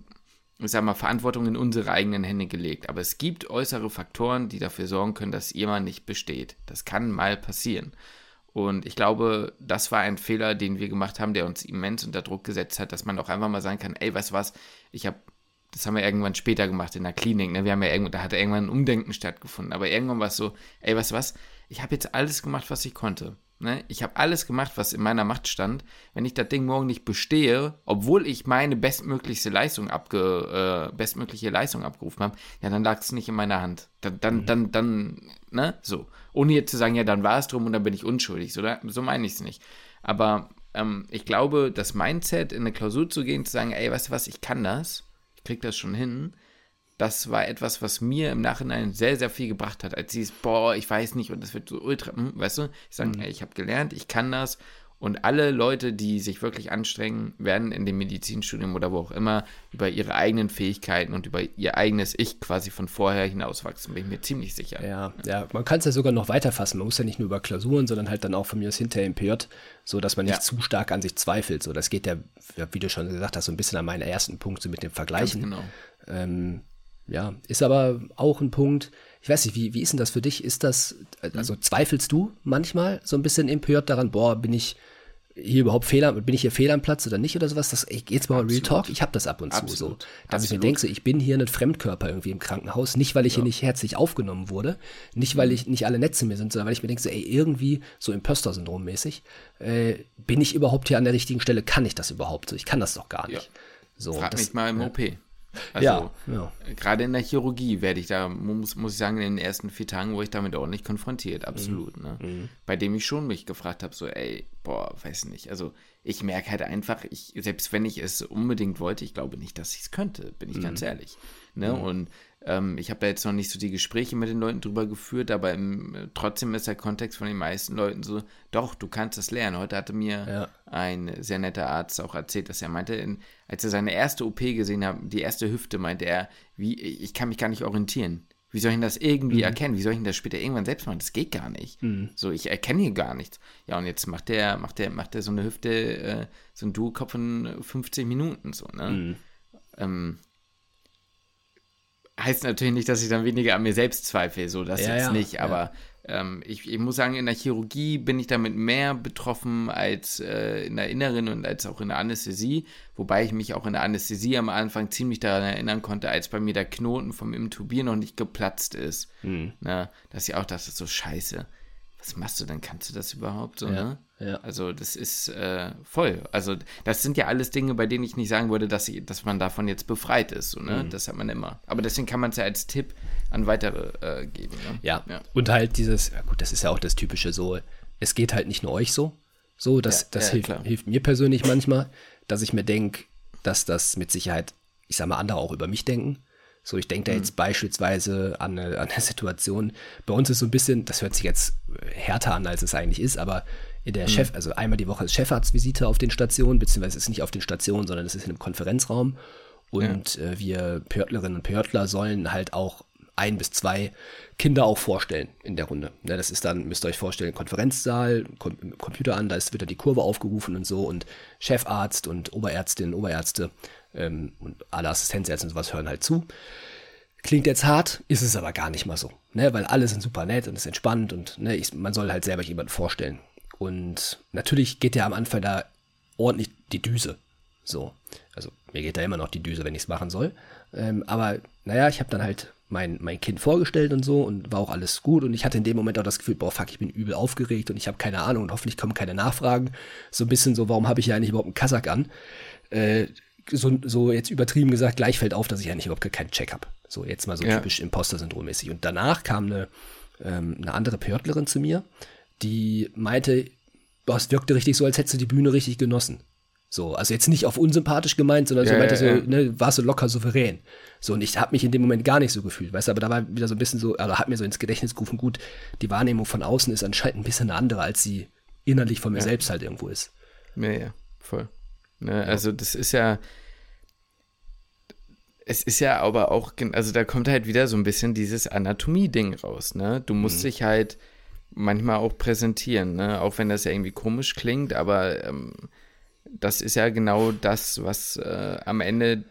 ich sag mal, Verantwortung in unsere eigenen Hände gelegt. Aber es gibt äußere Faktoren, die dafür sorgen können, dass jemand nicht besteht. Das kann mal passieren. Und ich glaube, das war ein Fehler, den wir gemacht haben, der uns immens unter Druck gesetzt hat, dass man auch einfach mal sagen kann, ey, weißt du was, ich habe, das haben wir irgendwann später gemacht in der Klinik, ne? Wir haben ja irgendwo, da hat irgendwann ein Umdenken stattgefunden. Aber irgendwann war es so, ey, du was, ich habe jetzt alles gemacht, was ich konnte. Ne? Ich habe alles gemacht, was in meiner Macht stand. Wenn ich das Ding morgen nicht bestehe, obwohl ich meine bestmöglichste Leistung abge, äh, bestmögliche Leistung abgerufen habe, ja, dann lag es nicht in meiner Hand. Dann, dann, mhm. dann, dann, ne, so. Ohne jetzt zu sagen, ja, dann war es drum und dann bin ich unschuldig. So, so meine ich es nicht. Aber ähm, ich glaube, das Mindset, in eine Klausur zu gehen, zu sagen, ey, weißt du was, ich kann das, ich krieg das schon hin, das war etwas, was mir im Nachhinein sehr, sehr viel gebracht hat. Als sie es, boah, ich weiß nicht und das wird so ultra, hm, weißt du, ich sage, mhm. ey, ich habe gelernt, ich kann das. Und alle Leute, die sich wirklich anstrengen, werden in dem Medizinstudium oder wo auch immer über ihre eigenen Fähigkeiten und über ihr eigenes Ich quasi von vorher hinauswachsen, bin ich mir ziemlich sicher. Ja, ja, man kann es ja sogar noch weiter fassen. Man muss ja nicht nur über Klausuren, sondern halt dann auch von mir aus hinterher im PJ, so dass man nicht ja. zu stark an sich zweifelt. So, das geht ja, wie du schon gesagt hast, so ein bisschen an meinen ersten Punkt, so mit dem Vergleichen. Ganz genau. Ähm, ja, ist aber auch ein Punkt. Ich weiß nicht, wie, wie ist denn das für dich? Ist das, also zweifelst du manchmal so ein bisschen PJ daran, boah, bin ich hier überhaupt Fehler, bin ich hier fehl am Platz oder nicht oder sowas? Das, ich, jetzt mal Absolut. Real Talk, ich habe das ab und zu Absolut. so. Dass ich mir denke, so, ich bin hier ein Fremdkörper irgendwie im Krankenhaus, nicht weil ich ja. hier nicht herzlich aufgenommen wurde, nicht weil ich nicht alle Netze mir sind, sondern weil ich mir denke, so, ey, irgendwie so Imposter-Syndrom mäßig, äh, bin ich überhaupt hier an der richtigen Stelle? Kann ich das überhaupt? So, ich kann das doch gar nicht. Ja. So, Frag das, mich mal im OP. Also, ja, ja. gerade in der Chirurgie werde ich da, muss, muss ich sagen, in den ersten vier Tagen wurde ich damit ordentlich konfrontiert, absolut. Mhm. Ne? Mhm. Bei dem ich schon mich gefragt habe, so, ey, boah, weiß nicht. Also, ich merke halt einfach, ich, selbst wenn ich es unbedingt wollte, ich glaube nicht, dass ich es könnte, bin ich mhm. ganz ehrlich. Ne? Mhm. Und ähm, ich habe da jetzt noch nicht so die Gespräche mit den Leuten drüber geführt, aber im, trotzdem ist der Kontext von den meisten Leuten so, doch, du kannst das lernen. Heute hatte mir ja. ein sehr netter Arzt auch erzählt, dass er meinte, in, als er seine erste OP gesehen hat, die erste Hüfte, meinte er, wie, ich kann mich gar nicht orientieren. Wie soll ich denn das irgendwie mhm. erkennen? Wie soll ich denn das später irgendwann selbst machen? Das geht gar nicht. Mhm. So, ich erkenne hier gar nichts. Ja, und jetzt macht der, macht der, macht der so eine Hüfte, äh, so ein Duokopf in 15 Minuten, so, ne? Mhm. Ähm, heißt natürlich nicht, dass ich dann weniger an mir selbst zweifle, so das ja, jetzt ja, nicht, aber ja. ähm, ich, ich, muss sagen, in der Chirurgie bin ich damit mehr betroffen als äh, in der Inneren und als auch in der Anästhesie, wobei ich mich auch in der Anästhesie am Anfang ziemlich daran erinnern konnte, als bei mir der Knoten vom Intubieren noch nicht geplatzt ist. Mhm. Na, dass ich auch dachte, so scheiße, was machst du denn? Kannst du das überhaupt so, ne? Ja. Also das ist äh, voll. Also das sind ja alles Dinge, bei denen ich nicht sagen würde, dass, ich, dass man davon jetzt befreit ist. So, ne? Mhm. Das hat man immer. Aber deswegen kann man es ja als Tipp an weitere äh, geben. Ne? Ja. ja. Und halt dieses, ja gut, das ist ja auch das typische so, es geht halt nicht nur euch so. So, das, ja, das ja, hilft, hilft, mir persönlich manchmal, dass ich mir denke, dass das mit Sicherheit, ich sag mal, andere auch über mich denken. So, ich denke da jetzt mhm. beispielsweise an eine, an eine Situation. Bei uns ist so ein bisschen, das hört sich jetzt härter an, als es eigentlich ist, aber in der mhm. Chef, also einmal die Woche ist Chefarztvisite auf den Stationen, beziehungsweise es ist nicht auf den Stationen, sondern es ist in einem Konferenzraum. Und ja. äh, wir Pörtlerinnen und Pörtler sollen halt auch ein bis zwei Kinder auch vorstellen in der Runde. Ja, das ist dann, müsst ihr euch vorstellen, Konferenzsaal, Com Computer an, da ist, wird dann die Kurve aufgerufen und so und Chefarzt und Oberärztin, Oberärzte ähm, und alle Assistenzärzte und sowas hören halt zu. Klingt jetzt hart, ist es aber gar nicht mal so, ne? weil alle sind super nett und ist entspannt und ne, ich, man soll halt selber jemanden vorstellen. Und natürlich geht ja am Anfang da ordentlich die Düse. So. Also mir geht da immer noch die Düse, wenn ich es machen soll. Ähm, aber naja, ich habe dann halt mein, mein Kind vorgestellt und so und war auch alles gut und ich hatte in dem Moment auch das Gefühl, boah, fuck, ich bin übel aufgeregt und ich habe keine Ahnung und hoffentlich kommen keine Nachfragen. So ein bisschen so, warum habe ich ja eigentlich überhaupt einen Kasach an? Äh, so, so jetzt übertrieben gesagt, gleich fällt auf, dass ich eigentlich überhaupt keinen Check habe. So jetzt mal so ja. typisch Imposter-Syndrom-mäßig. Und danach kam eine, ähm, eine andere Pörtlerin zu mir, die meinte, boah, es wirkte richtig so, als hättest du die Bühne richtig genossen. So, also jetzt nicht auf unsympathisch gemeint, sondern ja, so meinte ja, so, ne, warst du locker souverän. So, und ich habe mich in dem Moment gar nicht so gefühlt, weißt du, aber da war wieder so ein bisschen so, also hat mir so ins Gedächtnis gerufen, gut, die Wahrnehmung von außen ist anscheinend ein bisschen eine andere, als sie innerlich von mir ja. selbst halt irgendwo ist. Ja, ja, voll. Ne, also das ist ja, es ist ja aber auch, also da kommt halt wieder so ein bisschen dieses Anatomie-Ding raus, ne? Du musst mhm. dich halt manchmal auch präsentieren, ne? Auch wenn das ja irgendwie komisch klingt, aber ähm, das ist ja genau das, was äh, am Ende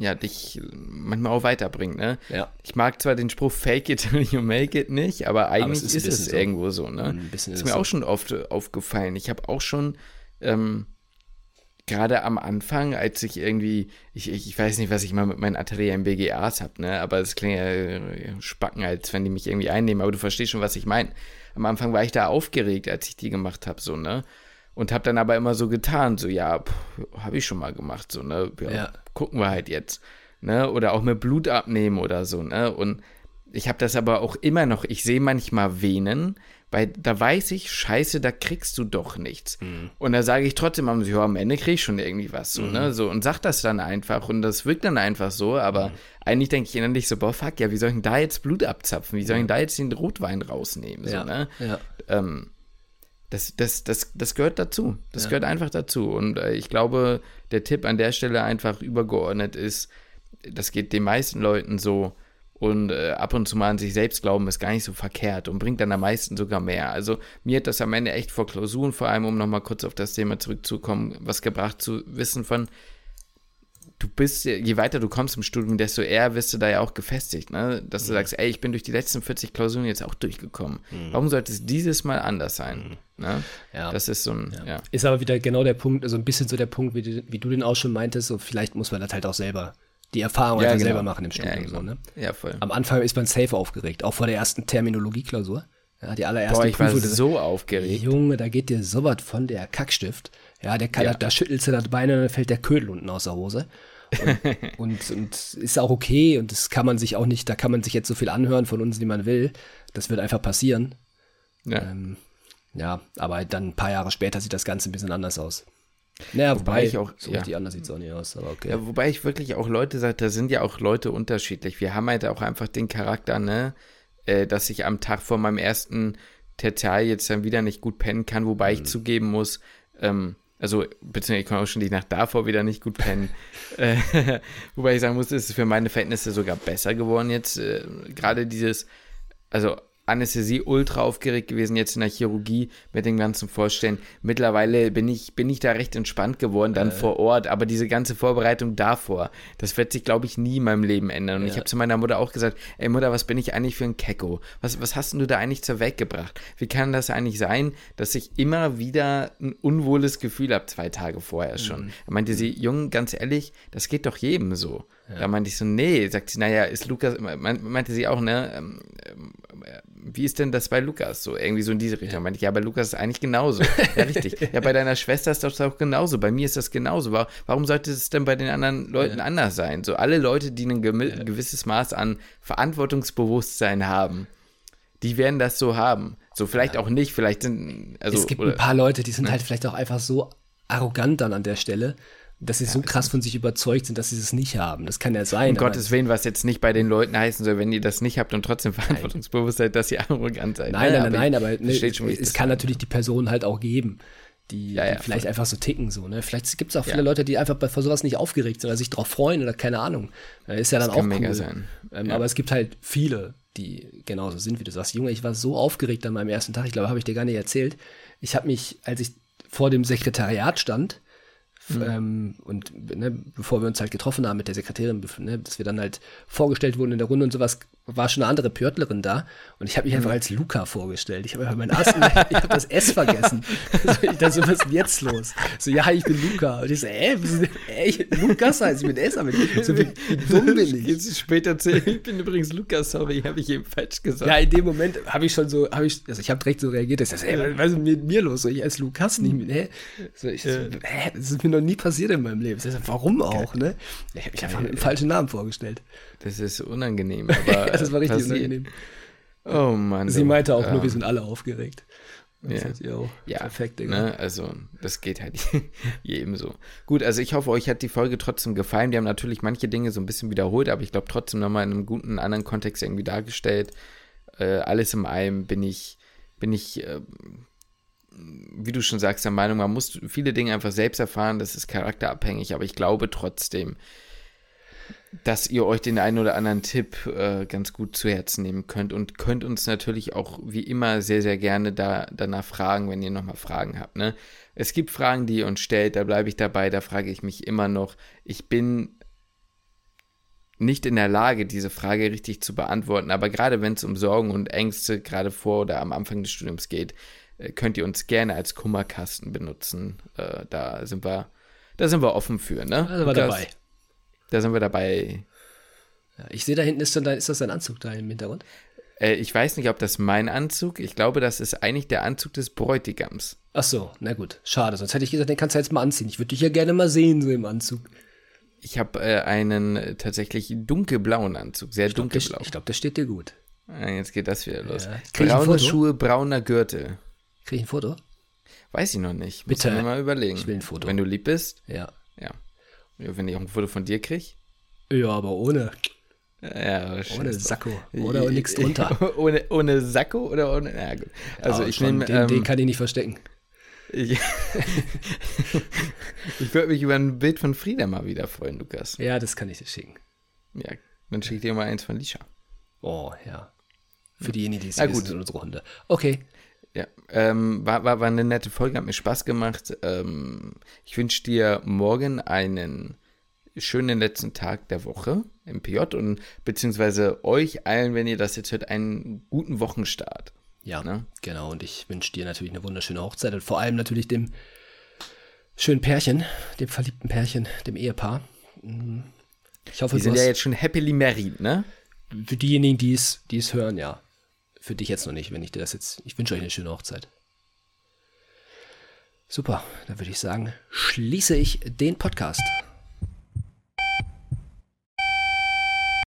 ja dich manchmal auch weiterbringt. Ne? Ja. Ich mag zwar den Spruch Fake it till you make it nicht, aber eigentlich aber ist, ist es so. irgendwo so. Ne? Ein bisschen ist, ist mir so. auch schon oft aufgefallen. Ich habe auch schon ähm, gerade am Anfang, als ich irgendwie, ich, ich, ich, weiß nicht, was ich mal mit meinen Atelier im BGAs habe, ne? aber es klingt ja äh, spacken, als wenn die mich irgendwie einnehmen, aber du verstehst schon, was ich meine. Am Anfang war ich da aufgeregt, als ich die gemacht habe, so, ne? Und habe dann aber immer so getan, so, ja, habe ich schon mal gemacht, so, ne? Ja, ja. Gucken wir halt jetzt, ne? Oder auch mit Blut abnehmen oder so, ne? Und ich habe das aber auch immer noch, ich sehe manchmal Venen, weil da weiß ich, scheiße, da kriegst du doch nichts. Mhm. Und da sage ich trotzdem am, ja, am Ende krieg ich schon irgendwie was, so, ne? mhm. ne? So, und sag das dann einfach und das wirkt dann einfach so, aber mhm. eigentlich denke ich innerlich so, boah, fuck, ja, wie soll ich denn da jetzt Blut abzapfen? Wie soll ich denn da jetzt den Rotwein rausnehmen, so, ja. ne? Ja. Ähm, das, das, das, das gehört dazu. Das ja. gehört einfach dazu. Und äh, ich glaube, der Tipp an der Stelle einfach übergeordnet ist, das geht den meisten Leuten so. Und äh, ab und zu mal an sich selbst glauben, ist gar nicht so verkehrt und bringt dann am meisten sogar mehr. Also mir hat das am Ende echt vor Klausuren, vor allem um nochmal kurz auf das Thema zurückzukommen, was gebracht zu wissen von, du bist, je weiter du kommst im Studium, desto eher wirst du da ja auch gefestigt, ne? Dass du mhm. sagst, ey, ich bin durch die letzten 40 Klausuren jetzt auch durchgekommen. Mhm. Warum sollte es dieses Mal anders sein? Mhm. Ne? Ja. Das ist so ein, ja. ja. Ist aber wieder genau der Punkt, also ein bisschen so der Punkt, wie du, wie du den auch schon meintest, so vielleicht muss man das halt auch selber, die Erfahrung ja, genau. selber machen im Studium. Ja, genau. so, ne? ja, voll. Am Anfang ist man safe aufgeregt, auch vor der ersten Terminologie-Klausur. Ja, die allererste Boah, ich Prüfung, war so aufgeregt. Junge, da geht dir sowas von der Kackstift. Ja, der kann, ja. Da, schüttelst du das Bein und dann fällt der Ködel unten aus der Hose. Und, und, und, ist auch okay und das kann man sich auch nicht, da kann man sich jetzt so viel anhören von uns, wie man will. Das wird einfach passieren. Ja. Ähm, ja, aber dann ein paar Jahre später sieht das Ganze ein bisschen anders aus. Naja, wobei, wobei ich auch, so ja. anders sieht es auch nicht aus, aber okay. Ja, wobei ich wirklich auch Leute sage, da sind ja auch Leute unterschiedlich. Wir haben halt auch einfach den Charakter, ne, äh, dass ich am Tag vor meinem ersten Tertial jetzt dann wieder nicht gut pennen kann, wobei mhm. ich zugeben muss, ähm, also, beziehungsweise ich kann auch schon die Nacht davor wieder nicht gut pennen. äh, wobei ich sagen muss, es ist für meine Verhältnisse sogar besser geworden jetzt. Äh, Gerade dieses, also Anästhesie ultra aufgeregt gewesen, jetzt in der Chirurgie mit dem ganzen Vorstellen. Mittlerweile bin ich, bin ich da recht entspannt geworden, dann äh. vor Ort, aber diese ganze Vorbereitung davor, das wird sich, glaube ich, nie in meinem Leben ändern. Und ja. ich habe zu meiner Mutter auch gesagt, ey Mutter, was bin ich eigentlich für ein Kecko? Was, was hast du da eigentlich zur Welt gebracht? Wie kann das eigentlich sein, dass ich immer wieder ein unwohles Gefühl habe, zwei Tage vorher schon? Mhm. Da meinte sie, Jung, ganz ehrlich, das geht doch jedem so. Ja. Da meinte ich so, nee, sagt sie, naja, ist Lukas, meinte sie auch, ne, ähm, äh, wie ist denn das bei Lukas? So, irgendwie so in diese Richtung. Ja. Meinte ich, ja, bei Lukas ist eigentlich genauso. ja, richtig. Ja, bei deiner Schwester ist das auch genauso. Bei mir ist das genauso. Warum sollte es denn bei den anderen Leuten ja. anders sein? So, alle Leute, die ein gewisses Maß an Verantwortungsbewusstsein haben, die werden das so haben. So vielleicht auch nicht, vielleicht sind. Also, es gibt oder, ein paar Leute, die sind ne? halt vielleicht auch einfach so arrogant dann an der Stelle, dass sie ja, so krass von sich überzeugt sind, dass sie es nicht haben. Das kann ja sein. Um Gottes Willen, was jetzt nicht bei den Leuten heißen soll, wenn ihr das nicht habt und trotzdem verantwortungsbewusst seid, dass ihr arrogant seid. Nein, nein, nein, nein, aber ne, es kann natürlich die Person halt auch geben, die, ja, ja, die vielleicht voll. einfach so ticken. So, ne? Vielleicht gibt es auch viele. Leute, die einfach bei, vor sowas nicht aufgeregt sind oder sich darauf freuen oder keine Ahnung. Ist ja dann das auch cool. Sein. Ähm, aber es gibt halt viele, die genauso sind, wie du sagst. Junge, ich war so aufgeregt an meinem ersten Tag, ich glaube, habe ich dir gar nicht erzählt. Ich habe mich, als ich vor dem Sekretariat stand, Mhm. Ähm, und ne, bevor wir uns halt getroffen haben mit der Sekretärin, ne, dass wir dann halt vorgestellt wurden in der Runde und sowas, war schon eine andere Pörtlerin da und ich habe mich mhm. einfach als Luca vorgestellt. Ich habe einfach meinen ersten, ich habe das S vergessen. Also ich dachte so, was ist denn jetzt los? So, ja, ich bin Luca. Und ich so, äh, ey, Lukas heißt, ich bin S, aber so wie, wie dumm bin ich. Jetzt später erzählen, ich bin übrigens Lukas, sorry, habe ich eben falsch gesagt. Ja, in dem Moment habe ich schon so, habe ich, also ich habe direkt so reagiert, dass, ey, was ist mit mir los? So, ich als Lukas nicht mit, hä? So, ich, so, hä? Das ist mir noch nie passiert in meinem Leben. Warum auch, ne? Ich habe mich einfach mit dem falschen Namen vorgestellt. Das ist unangenehm, aber. ja, das war richtig unangenehm. Oh Mann. Sie meinte auch ja. nur, wir sind alle aufgeregt. Das ja. Auch ja, perfekt, ne? Also, das geht halt jedem so. Gut, also ich hoffe, euch hat die Folge trotzdem gefallen. Wir haben natürlich manche Dinge so ein bisschen wiederholt, aber ich glaube trotzdem nochmal in einem guten anderen Kontext irgendwie dargestellt. Äh, alles in allem bin ich, bin ich, äh, wie du schon sagst, der Meinung, man muss viele Dinge einfach selbst erfahren. Das ist charakterabhängig, aber ich glaube trotzdem, dass ihr euch den einen oder anderen Tipp äh, ganz gut zu Herzen nehmen könnt und könnt uns natürlich auch wie immer sehr, sehr gerne da, danach fragen, wenn ihr nochmal Fragen habt. Ne? Es gibt Fragen, die ihr uns stellt, da bleibe ich dabei, da frage ich mich immer noch. Ich bin nicht in der Lage, diese Frage richtig zu beantworten, aber gerade wenn es um Sorgen und Ängste gerade vor oder am Anfang des Studiums geht, äh, könnt ihr uns gerne als Kummerkasten benutzen. Äh, da sind wir, da sind wir offen für, ne? Da sind wir dabei. Da sind wir dabei. Ich sehe da hinten, ist, dann, ist das dein Anzug da im Hintergrund? Äh, ich weiß nicht, ob das mein Anzug. Ich glaube, das ist eigentlich der Anzug des Bräutigams. Ach so, na gut. Schade, sonst hätte ich gesagt, den kannst du jetzt mal anziehen. Ich würde dich ja gerne mal sehen, so im Anzug. Ich habe äh, einen äh, tatsächlich dunkelblauen Anzug, sehr ich glaub, dunkelblau. Der, ich glaube, der steht dir gut. Ah, jetzt geht das wieder los. Ja. Braune Schuhe, brauner Gürtel. Krieg ich ein Foto? Weiß ich noch nicht. Bitte. Muss mal überlegen. Ich will ein Foto. Wenn du lieb bist. Ja. Ja. Wenn ich auch ein Foto von dir kriege. Ja, aber ohne. Ja, ohne Sakko. Oder nichts drunter. ohne, ohne Sakko oder ohne. Ja, gut. Also ja, ich nehme. Den, ähm, den kann ich nicht verstecken. Ich, ich würde mich über ein Bild von Frieda mal wieder freuen, Lukas. Ja, das kann ich dir schicken. Ja, dann schicke ich dir mal eins von Lisha. Oh, ja. Für diejenigen, die es wissen, sind unsere Hunde. Okay. Ja, ähm, war, war, war eine nette Folge, hat mir Spaß gemacht. Ähm, ich wünsche dir morgen einen schönen letzten Tag der Woche im PJ und beziehungsweise euch allen, wenn ihr das jetzt hört, einen guten Wochenstart. Ja, ne? genau. Und ich wünsche dir natürlich eine wunderschöne Hochzeit und vor allem natürlich dem schönen Pärchen, dem verliebten Pärchen, dem Ehepaar. Mhm. Ich hoffe, die sind ja jetzt schon happily married, ne? Für diejenigen, die es, die es hören, ja. Für dich jetzt noch nicht, wenn ich dir das jetzt. Ich wünsche euch eine schöne Hochzeit. Super, dann würde ich sagen, schließe ich den Podcast.